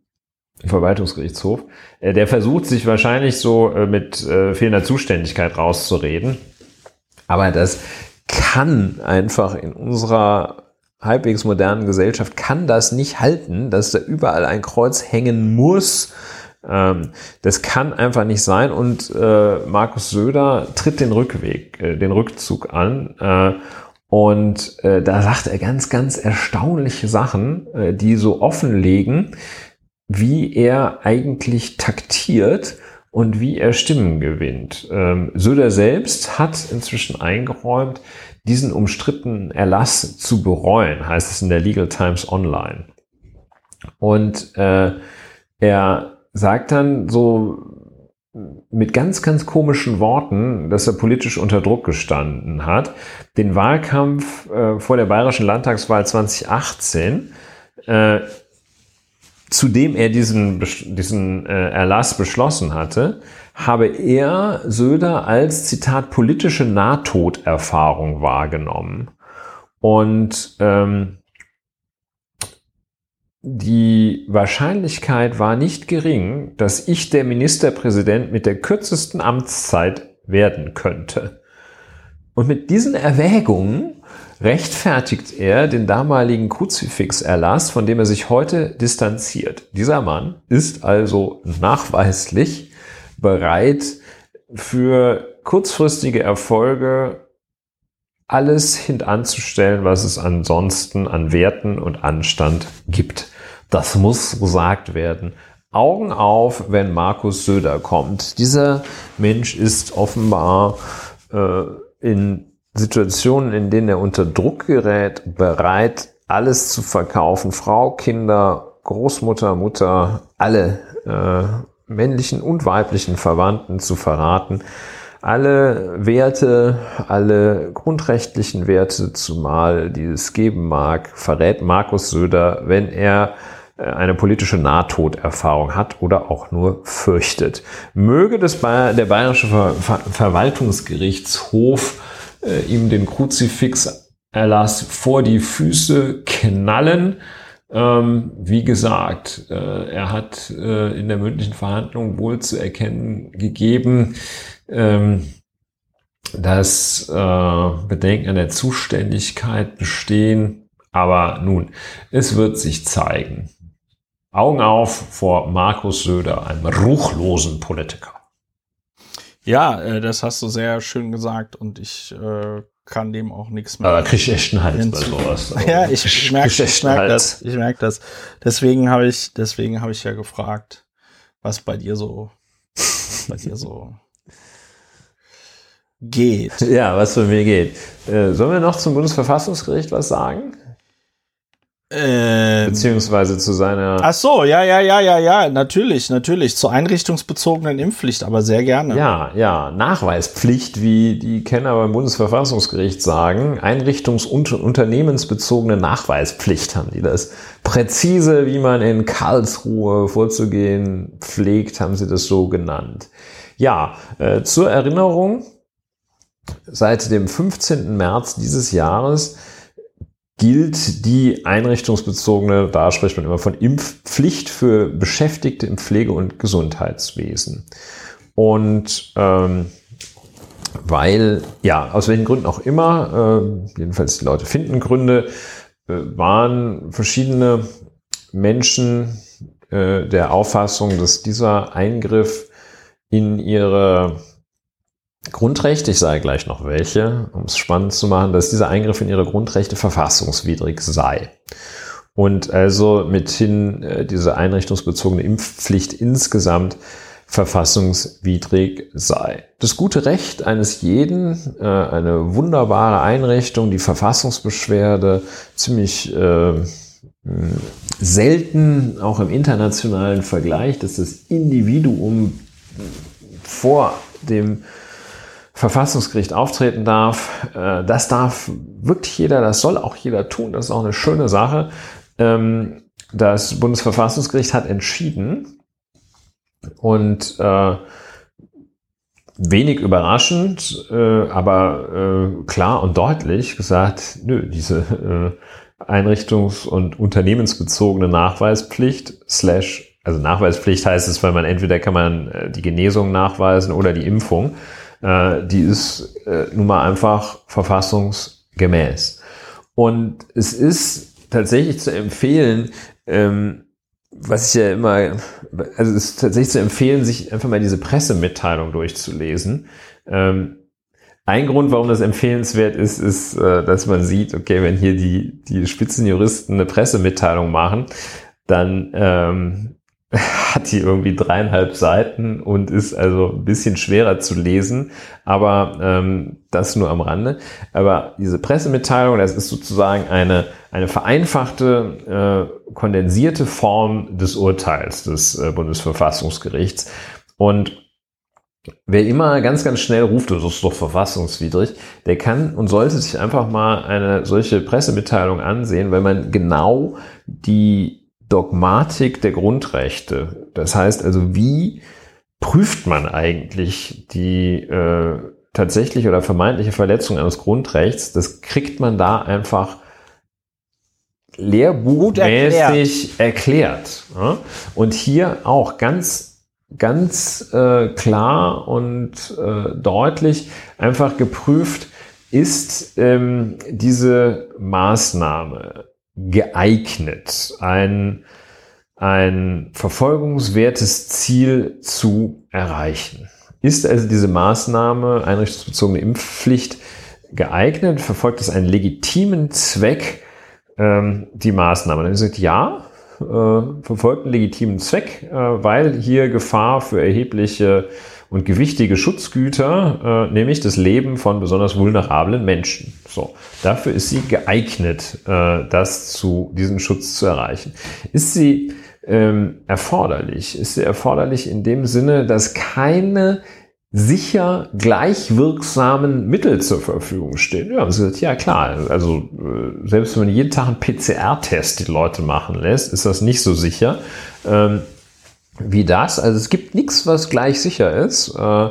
Verwaltungsgerichtshof, äh, der versucht sich wahrscheinlich so äh, mit äh, fehlender Zuständigkeit rauszureden. Aber das kann einfach in unserer halbwegs modernen Gesellschaft, kann das nicht halten, dass da überall ein Kreuz hängen muss. Ähm, das kann einfach nicht sein. Und Markus Söder tritt den Rückweg, den Rückzug an. Und äh, da sagt er ganz, ganz erstaunliche Sachen, äh, die so offenlegen, wie er eigentlich taktiert und wie er Stimmen gewinnt. Ähm, Söder selbst hat inzwischen eingeräumt, diesen umstrittenen Erlass zu bereuen, heißt es in der Legal Times Online. Und äh, er sagt dann so mit ganz, ganz komischen Worten, dass er politisch unter Druck gestanden hat, den Wahlkampf äh, vor der bayerischen Landtagswahl 2018 äh, zu dem er diesen, diesen äh, Erlass beschlossen hatte, habe er Söder als Zitat politische Nahtoderfahrung wahrgenommen. Und ähm, die Wahrscheinlichkeit war nicht gering, dass ich der Ministerpräsident mit der kürzesten Amtszeit werden könnte. Und mit diesen Erwägungen rechtfertigt er den damaligen Kruzifixerlass, von dem er sich heute distanziert. Dieser Mann ist also nachweislich bereit, für kurzfristige Erfolge alles hintanzustellen, was es ansonsten an Werten und Anstand gibt. Das muss gesagt werden. Augen auf, wenn Markus Söder kommt. Dieser Mensch ist offenbar äh, in Situationen, in denen er unter Druck gerät, bereit, alles zu verkaufen. Frau, Kinder, Großmutter, Mutter, alle äh, männlichen und weiblichen Verwandten zu verraten. Alle Werte, alle grundrechtlichen Werte, zumal dieses geben mag, verrät Markus Söder, wenn er eine politische Nahtoderfahrung hat oder auch nur fürchtet. Möge das der Bayerische Ver Ver Verwaltungsgerichtshof äh, ihm den Kruzifixerlass vor die Füße knallen. Ähm, wie gesagt, äh, er hat äh, in der mündlichen Verhandlung wohl zu erkennen gegeben, ähm, dass äh, Bedenken an der Zuständigkeit bestehen. Aber nun, es wird sich zeigen. Augen auf vor Markus Söder, einem ruchlosen Politiker. Ja, äh, das hast du sehr schön gesagt und ich äh, kann dem auch nichts mehr. Aber da krieg ich echt einen Hals bei sowas. ja, ich, ich merke ich merk das. Ich merke das. Deswegen habe ich, deswegen habe ich ja gefragt, was bei dir so, bei dir so geht. Ja, was bei mir geht. Äh, sollen wir noch zum Bundesverfassungsgericht was sagen? Ähm, Beziehungsweise zu seiner. Ach so, ja, ja, ja, ja, ja, natürlich, natürlich. Zur einrichtungsbezogenen Impfpflicht, aber sehr gerne. Ja, ja, Nachweispflicht, wie die Kenner beim Bundesverfassungsgericht sagen. Einrichtungs- und unternehmensbezogene Nachweispflicht haben die das. Präzise, wie man in Karlsruhe vorzugehen pflegt, haben sie das so genannt. Ja, äh, zur Erinnerung, seit dem 15. März dieses Jahres gilt die einrichtungsbezogene, da spricht man immer von Impfpflicht für Beschäftigte im Pflege- und Gesundheitswesen. Und ähm, weil, ja, aus welchen Gründen auch immer, äh, jedenfalls die Leute finden Gründe, äh, waren verschiedene Menschen äh, der Auffassung, dass dieser Eingriff in ihre Grundrechte, ich sage gleich noch welche, um es spannend zu machen, dass dieser Eingriff in ihre Grundrechte verfassungswidrig sei. Und also mithin äh, diese einrichtungsbezogene Impfpflicht insgesamt verfassungswidrig sei. Das gute Recht eines jeden, äh, eine wunderbare Einrichtung, die Verfassungsbeschwerde, ziemlich äh, selten, auch im internationalen Vergleich, dass das Individuum vor dem Verfassungsgericht auftreten darf. Äh, das darf wirklich jeder, das soll auch jeder tun. Das ist auch eine schöne Sache. Ähm, das Bundesverfassungsgericht hat entschieden und äh, wenig überraschend, äh, aber klar und deutlich gesagt, nö, diese einrichtungs- und unternehmensbezogene Nachweispflicht slash also Nachweispflicht heißt es, weil man entweder kann man die Genesung nachweisen oder die Impfung äh, die ist äh, nun mal einfach verfassungsgemäß. Und es ist tatsächlich zu empfehlen, ähm, was ich ja immer, also es ist tatsächlich zu empfehlen, sich einfach mal diese Pressemitteilung durchzulesen. Ähm, ein Grund, warum das empfehlenswert ist, ist, äh, dass man sieht, okay, wenn hier die, die Spitzenjuristen eine Pressemitteilung machen, dann ähm, hat die irgendwie dreieinhalb Seiten und ist also ein bisschen schwerer zu lesen, aber ähm, das nur am Rande. Aber diese Pressemitteilung, das ist sozusagen eine, eine vereinfachte, äh, kondensierte Form des Urteils des äh, Bundesverfassungsgerichts. Und Wer immer ganz, ganz schnell ruft, das ist doch verfassungswidrig, der kann und sollte sich einfach mal eine solche Pressemitteilung ansehen, weil man genau die Dogmatik der Grundrechte. Das heißt also, wie prüft man eigentlich die äh, tatsächliche oder vermeintliche Verletzung eines Grundrechts? Das kriegt man da einfach lehrbuchmäßig erklärt. Ja? Und hier auch ganz, ganz äh, klar und äh, deutlich einfach geprüft, ist ähm, diese Maßnahme geeignet, ein, ein verfolgungswertes Ziel zu erreichen. Ist also diese Maßnahme, einrichtungsbezogene Impfpflicht, geeignet? Verfolgt es einen legitimen Zweck, ähm, die Maßnahme? Dann sagt ja, äh, verfolgt einen legitimen Zweck, äh, weil hier Gefahr für erhebliche und gewichtige Schutzgüter, äh, nämlich das Leben von besonders vulnerablen Menschen. So, dafür ist sie geeignet, äh, das zu, diesen Schutz zu erreichen. Ist sie ähm, erforderlich? Ist sie erforderlich in dem Sinne, dass keine sicher gleichwirksamen Mittel zur Verfügung stehen. Ja, sie sagt, ja klar, also äh, selbst wenn man jeden Tag einen PCR-Test die Leute machen lässt, ist das nicht so sicher. Ähm, wie das. Also es gibt nichts, was gleich sicher ist, äh,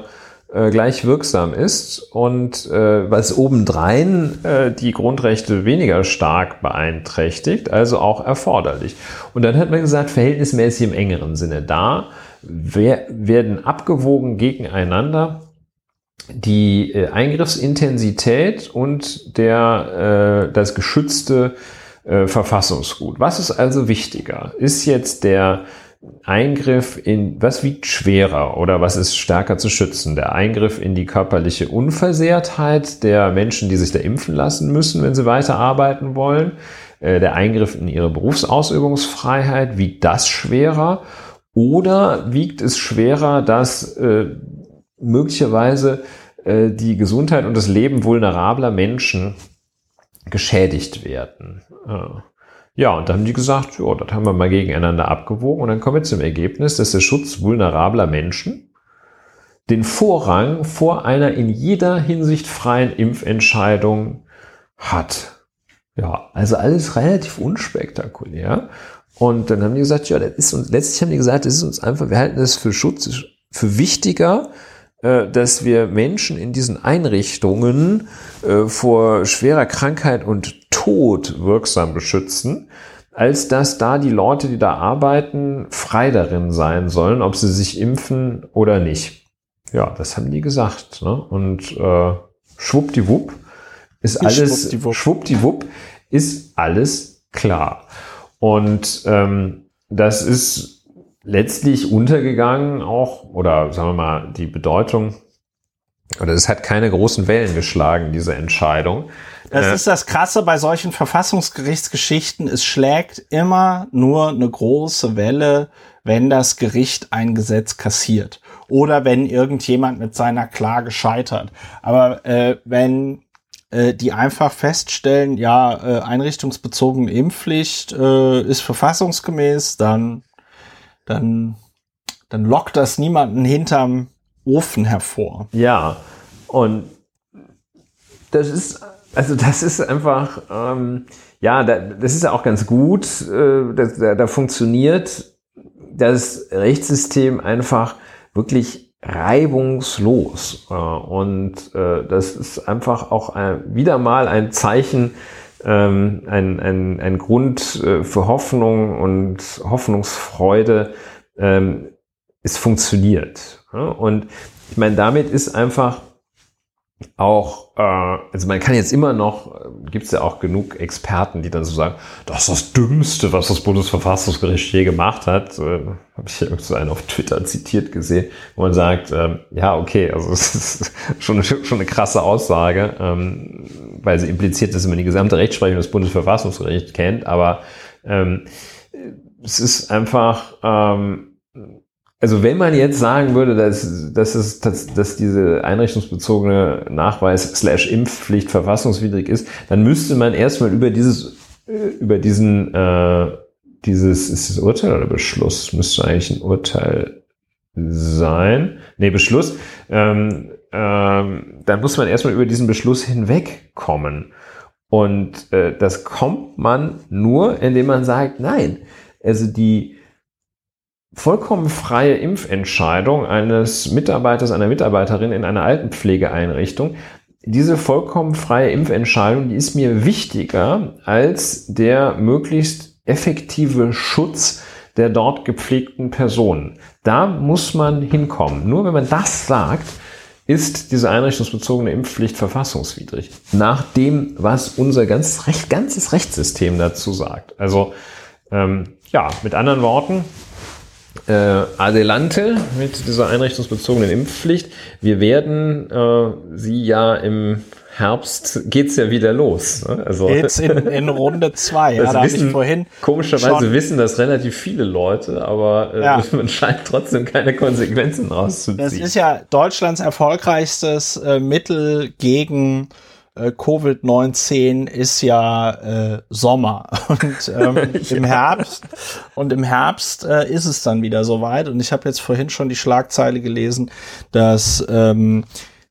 äh, gleich wirksam ist und äh, was obendrein äh, die Grundrechte weniger stark beeinträchtigt, also auch erforderlich. Und dann hat man gesagt, verhältnismäßig im engeren Sinne. Da wer, werden abgewogen gegeneinander die äh, Eingriffsintensität und der, äh, das geschützte äh, Verfassungsgut. Was ist also wichtiger? Ist jetzt der Eingriff in, was wiegt schwerer oder was ist stärker zu schützen? Der Eingriff in die körperliche Unversehrtheit der Menschen, die sich da impfen lassen müssen, wenn sie weiter arbeiten wollen. Äh, der Eingriff in ihre Berufsausübungsfreiheit, wiegt das schwerer? Oder wiegt es schwerer, dass äh, möglicherweise äh, die Gesundheit und das Leben vulnerabler Menschen geschädigt werden? Äh. Ja, und dann haben die gesagt, ja, das haben wir mal gegeneinander abgewogen und dann kommen wir zum Ergebnis, dass der Schutz vulnerabler Menschen den Vorrang vor einer in jeder Hinsicht freien Impfentscheidung hat. Ja, also alles relativ unspektakulär. Und dann haben die gesagt, ja, das ist uns, letztlich haben die gesagt, das ist uns einfach, wir halten das für Schutz, für wichtiger, äh, dass wir Menschen in diesen Einrichtungen äh, vor schwerer Krankheit und Tod wirksam beschützen, als dass da die Leute, die da arbeiten, frei darin sein sollen, ob sie sich impfen oder nicht. Ja, das haben die gesagt. Ne? Und äh, schwuppdiwupp ist alles, schwuppdiwupp. schwuppdiwupp ist alles klar. Und ähm, das ist letztlich untergegangen auch, oder sagen wir mal, die Bedeutung, oder es hat keine großen Wellen geschlagen, diese Entscheidung. Das äh, ist das Krasse bei solchen Verfassungsgerichtsgeschichten. Es schlägt immer nur eine große Welle, wenn das Gericht ein Gesetz kassiert oder wenn irgendjemand mit seiner Klage scheitert. Aber äh, wenn äh, die einfach feststellen, ja, äh, einrichtungsbezogene Impfpflicht äh, ist verfassungsgemäß, dann, dann, dann lockt das niemanden hinterm Ofen hervor. Ja, und das ist also das ist einfach, ähm, ja, da, das ist auch ganz gut. Äh, da, da funktioniert das Rechtssystem einfach wirklich reibungslos. Äh, und äh, das ist einfach auch wieder mal ein Zeichen, ähm, ein, ein, ein Grund äh, für Hoffnung und Hoffnungsfreude. Ähm, es funktioniert. Und ich meine, damit ist einfach auch, äh, also man kann jetzt immer noch, äh, gibt es ja auch genug Experten, die dann so sagen, das ist das Dümmste, was das Bundesverfassungsgericht je gemacht hat. Äh, Habe ich irgendwo einen auf Twitter zitiert gesehen, wo man sagt, ähm, ja, okay, also es ist schon eine, schon eine krasse Aussage, ähm, weil sie impliziert, dass man die gesamte Rechtsprechung des Bundesverfassungsgerichts kennt, aber ähm, es ist einfach, ähm, also wenn man jetzt sagen würde, dass, dass, es, dass, dass diese einrichtungsbezogene Nachweis slash Impfpflicht verfassungswidrig ist, dann müsste man erstmal über dieses, über diesen, äh, dieses, ist es Urteil oder Beschluss? Müsste eigentlich ein Urteil sein. Nee, Beschluss. Ähm, ähm, dann muss man erstmal über diesen Beschluss hinwegkommen. Und äh, das kommt man nur, indem man sagt, nein, also die, vollkommen freie Impfentscheidung eines Mitarbeiters, einer Mitarbeiterin in einer Altenpflegeeinrichtung, diese vollkommen freie Impfentscheidung, die ist mir wichtiger als der möglichst effektive Schutz der dort gepflegten Personen. Da muss man hinkommen. Nur wenn man das sagt, ist diese einrichtungsbezogene Impfpflicht verfassungswidrig. Nach dem, was unser ganz recht, ganzes Rechtssystem dazu sagt. Also ähm, ja, mit anderen Worten, äh, Adelante mit dieser einrichtungsbezogenen Impfpflicht. Wir werden äh, sie ja im Herbst geht's ja wieder los. Ne? Also geht's in, in Runde zwei. ja, da wissen, ich vorhin komischerweise wissen das relativ viele Leute, aber äh, ja. man scheint trotzdem keine Konsequenzen rauszuziehen. Das ist ja Deutschlands erfolgreichstes äh, Mittel gegen äh, Covid-19 ist ja äh, Sommer und ähm, ja. im Herbst und im Herbst äh, ist es dann wieder soweit und ich habe jetzt vorhin schon die Schlagzeile gelesen, dass ähm,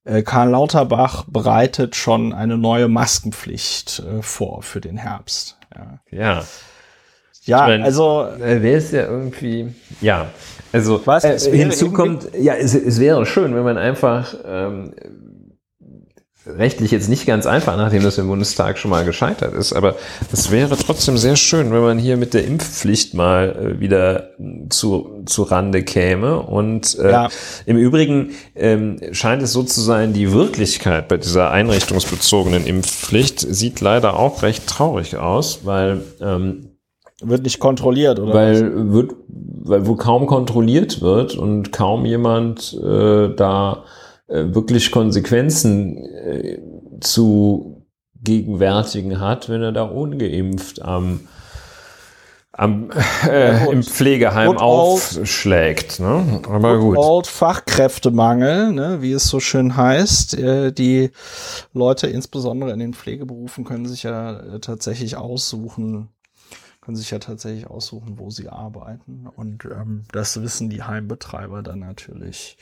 äh, Karl Lauterbach bereitet schon eine neue Maskenpflicht äh, vor für den Herbst. Ja. ja. Ja, meine, also wäre es ja irgendwie, ja, also was hinzu kommt, ja, es, es, wäre schön, wenn man einfach ähm, rechtlich jetzt nicht ganz einfach, nachdem das im Bundestag schon mal gescheitert ist. Aber es wäre trotzdem sehr schön, wenn man hier mit der Impfpflicht mal äh, wieder zu, zu Rande käme. Und äh, ja. im Übrigen ähm, scheint es so zu sein, die Wirklichkeit bei dieser einrichtungsbezogenen Impfpflicht sieht leider auch recht traurig aus, weil ähm, wird nicht kontrolliert, oder? Weil wird, weil wo kaum kontrolliert wird und kaum jemand äh, da wirklich Konsequenzen äh, zu gegenwärtigen hat, wenn er da ungeimpft am am, äh, im Pflegeheim aufschlägt. Ne? Aber gut. Old Fachkräftemangel, ne, wie es so schön heißt. Äh, die Leute, insbesondere in den Pflegeberufen, können sich ja äh, tatsächlich aussuchen, können sich ja tatsächlich aussuchen, wo sie arbeiten. Und ähm, das wissen die Heimbetreiber dann natürlich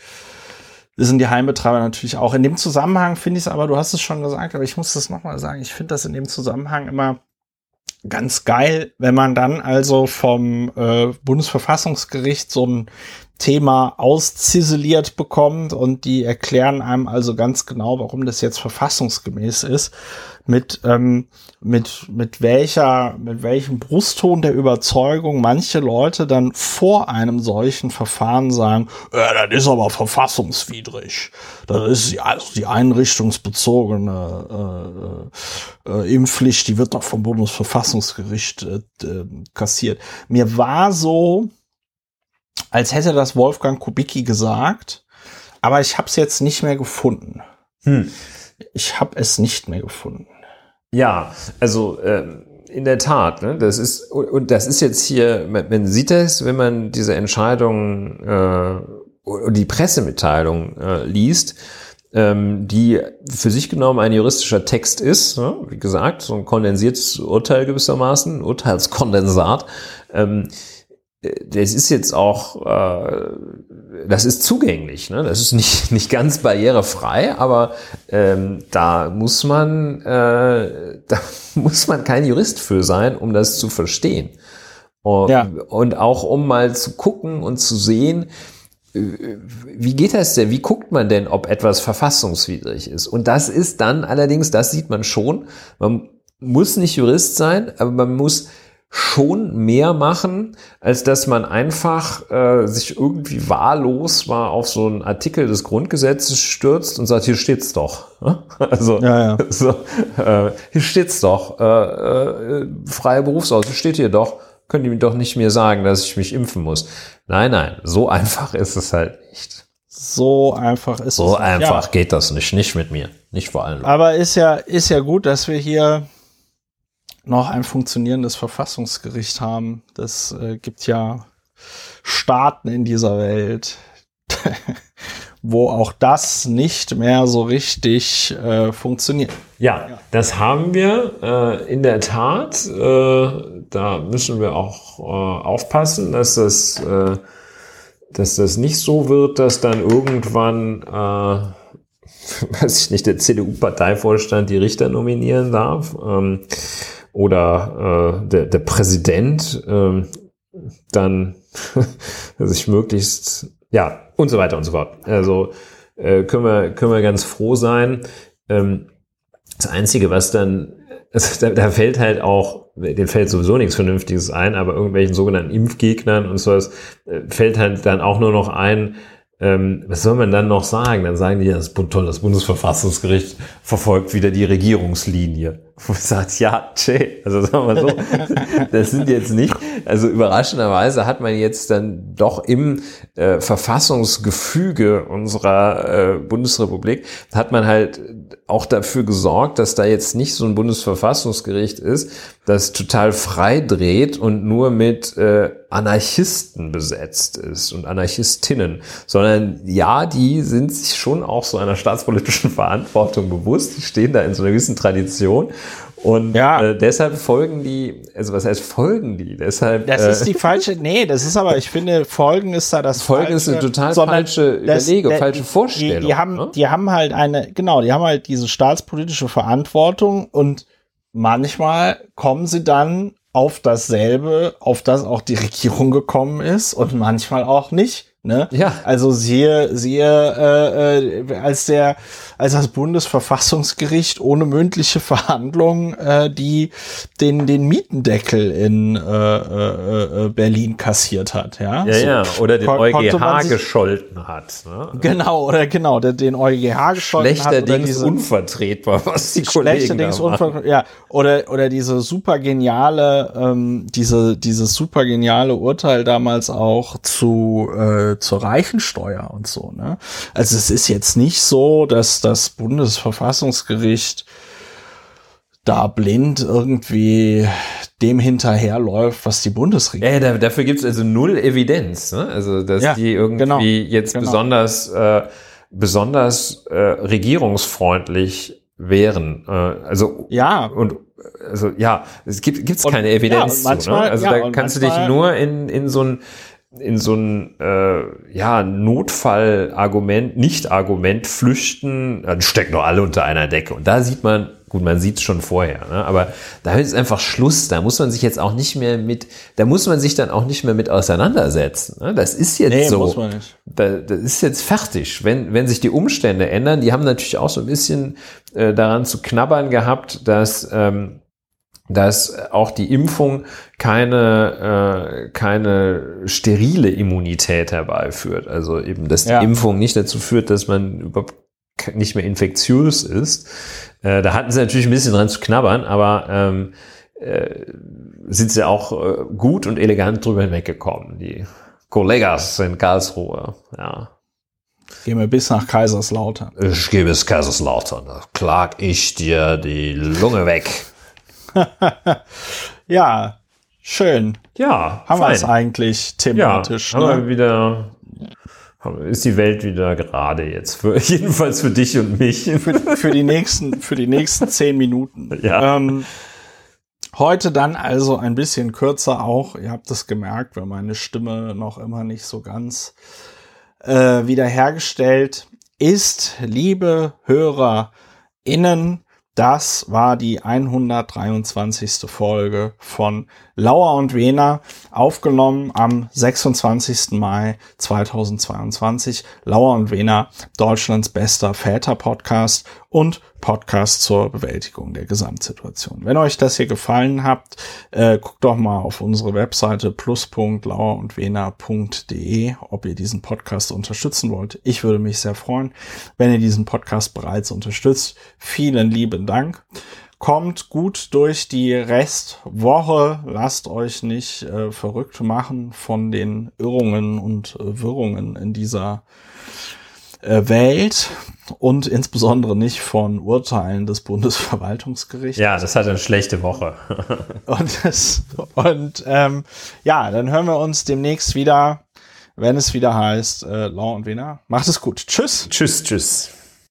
sind die Heimbetreiber natürlich auch. In dem Zusammenhang finde ich es aber, du hast es schon gesagt, aber ich muss das nochmal sagen, ich finde das in dem Zusammenhang immer ganz geil, wenn man dann also vom äh, Bundesverfassungsgericht so ein Thema ausziseliert bekommt und die erklären einem also ganz genau, warum das jetzt verfassungsgemäß ist, mit, ähm, mit, mit welcher, mit welchem Brustton der Überzeugung manche Leute dann vor einem solchen Verfahren sagen, äh, das ist aber verfassungswidrig. Das ist die, also die einrichtungsbezogene äh, äh, Impfpflicht, die wird doch vom Bundesverfassungsgericht äh, kassiert. Mir war so, als hätte das Wolfgang Kubicki gesagt, aber ich habe es jetzt nicht mehr gefunden. Hm. Ich habe es nicht mehr gefunden. Ja, also äh, in der Tat, ne, das ist und das ist jetzt hier, man, man sieht das, wenn man diese Entscheidung äh, die Pressemitteilung äh, liest, ähm, die für sich genommen ein juristischer Text ist, ne? wie gesagt, so ein kondensiertes Urteil gewissermaßen, Urteilskondensat. Ähm, das ist jetzt auch, äh, das ist zugänglich, ne? das ist nicht, nicht ganz barrierefrei, aber ähm, da muss man, äh, da muss man kein Jurist für sein, um das zu verstehen. Und, ja. und auch um mal zu gucken und zu sehen, äh, wie geht das denn? Wie guckt man denn, ob etwas verfassungswidrig ist? Und das ist dann allerdings, das sieht man schon, man muss nicht Jurist sein, aber man muss schon mehr machen, als dass man einfach äh, sich irgendwie wahllos mal auf so einen Artikel des Grundgesetzes stürzt und sagt, hier steht's doch. Also ja, ja. So, äh, hier steht's doch. Äh, äh, freie Berufsaus, steht hier doch. Können die mir doch nicht mehr sagen, dass ich mich impfen muss. Nein, nein, so einfach ist es halt nicht. So einfach ist so es. So einfach ja. geht das nicht, nicht mit mir, nicht vor allem. Aber ist ja, ist ja gut, dass wir hier noch ein funktionierendes Verfassungsgericht haben. Das äh, gibt ja Staaten in dieser Welt, wo auch das nicht mehr so richtig äh, funktioniert. Ja, das haben wir äh, in der Tat. Äh, da müssen wir auch äh, aufpassen, dass das, äh, dass das nicht so wird, dass dann irgendwann weiß ich nicht, der CDU-Parteivorstand die Richter nominieren darf. Ähm, oder äh, der, der Präsident äh, dann sich möglichst, ja, und so weiter und so fort. Also äh, können, wir, können wir ganz froh sein. Ähm, das Einzige, was dann, also da, da fällt halt auch, dem fällt sowieso nichts Vernünftiges ein, aber irgendwelchen sogenannten Impfgegnern und so was äh, fällt halt dann auch nur noch ein, ähm, was soll man dann noch sagen? Dann sagen die, ja, das toll, das Bundesverfassungsgericht verfolgt wieder die Regierungslinie. Wo sagt, ja, tschä, also sagen wir so, das sind jetzt nicht, also überraschenderweise hat man jetzt dann doch im äh, Verfassungsgefüge unserer äh, Bundesrepublik, hat man halt auch dafür gesorgt, dass da jetzt nicht so ein Bundesverfassungsgericht ist, das total frei dreht und nur mit äh, Anarchisten besetzt ist und Anarchistinnen, sondern ja, die sind sich schon auch so einer staatspolitischen Verantwortung bewusst, die stehen da in so einer gewissen Tradition und ja. äh, deshalb folgen die, also was heißt folgen die? Deshalb. Das äh, ist die falsche, nee, das ist aber, ich finde, Folgen ist da das Folgen falsche, ist eine total falsche Überlegung, falsche Vorstellung. Die, die haben, ne? die haben halt eine, genau, die haben halt diese staatspolitische Verantwortung und manchmal kommen sie dann auf dasselbe, auf das auch die Regierung gekommen ist und manchmal auch nicht. Ne? Ja. Also siehe, siehe, äh, äh, als der, als das Bundesverfassungsgericht ohne mündliche Verhandlung äh, die den den Mietendeckel in äh, äh, äh, Berlin kassiert hat, ja. Ja, so. ja. Oder den EuGH gescholten hat. Ne? Genau, oder genau, der, den EuGH gescholten hat. Schlechterdings unvertretbar, was die Kollegen da machen. Ja, oder oder diese super geniale, ähm, diese dieses super geniale Urteil damals auch zu äh, zur Reichensteuer und so. Ne? Also es ist jetzt nicht so, dass das Bundesverfassungsgericht da blind irgendwie dem hinterherläuft, was die Bundesregierung. Ja, dafür gibt es also null Evidenz, ne? Also dass ja, die irgendwie genau, jetzt genau. besonders äh, besonders äh, regierungsfreundlich wären. Äh, also ja und also ja, es gibt gibt's keine Evidenz. Ja, manchmal, zu, ne? Also ja, da kannst du dich nur in in so ein in so ein äh, ja, Notfallargument, Nicht-Argument flüchten, dann stecken doch alle unter einer Decke. Und da sieht man, Gut, man sieht es schon vorher, ne? aber da ist einfach Schluss. Da muss man sich jetzt auch nicht mehr mit, da muss man sich dann auch nicht mehr mit auseinandersetzen. Ne? Das ist jetzt nee, so. Muss man nicht. Da, das ist jetzt fertig. Wenn, wenn sich die Umstände ändern, die haben natürlich auch so ein bisschen äh, daran zu knabbern gehabt, dass ähm, dass auch die Impfung keine, äh, keine sterile Immunität herbeiführt. Also eben, dass die ja. Impfung nicht dazu führt, dass man überhaupt nicht mehr infektiös ist. Äh, da hatten sie natürlich ein bisschen dran zu knabbern, aber ähm, äh, sind sie auch äh, gut und elegant drüber hinweggekommen, die Kollegas in Karlsruhe. Ja. Gehen wir bis nach Kaiserslautern. Ich gehe bis Kaiserslautern. Da klag ich dir die Lunge weg. ja, schön. Ja, haben wir es eigentlich thematisch. Ja, haben ne? wir wieder ist die Welt wieder gerade jetzt. Für, jedenfalls für dich und mich. Für, für, die nächsten, für die nächsten zehn Minuten. Ja. Ähm, heute dann also ein bisschen kürzer auch. Ihr habt es gemerkt, weil meine Stimme noch immer nicht so ganz äh, wiederhergestellt ist. Liebe HörerInnen, das war die 123. Folge von Lauer und Wena, aufgenommen am 26. Mai 2022. Lauer und Wena, Deutschlands bester Väter-Podcast und Podcast zur Bewältigung der Gesamtsituation. Wenn euch das hier gefallen hat, äh, guckt doch mal auf unsere Webseite plus.lauerundwena.de, ob ihr diesen Podcast unterstützen wollt. Ich würde mich sehr freuen, wenn ihr diesen Podcast bereits unterstützt. Vielen lieben Dank. Kommt gut durch die Restwoche. Lasst euch nicht äh, verrückt machen von den Irrungen und äh, Wirrungen in dieser äh, Welt und insbesondere nicht von Urteilen des Bundesverwaltungsgerichts. Ja, das hat eine schlechte Woche. und das, und ähm, ja, dann hören wir uns demnächst wieder, wenn es wieder heißt äh, Law und Wiener. Macht es gut. Tschüss. Tschüss, tschüss.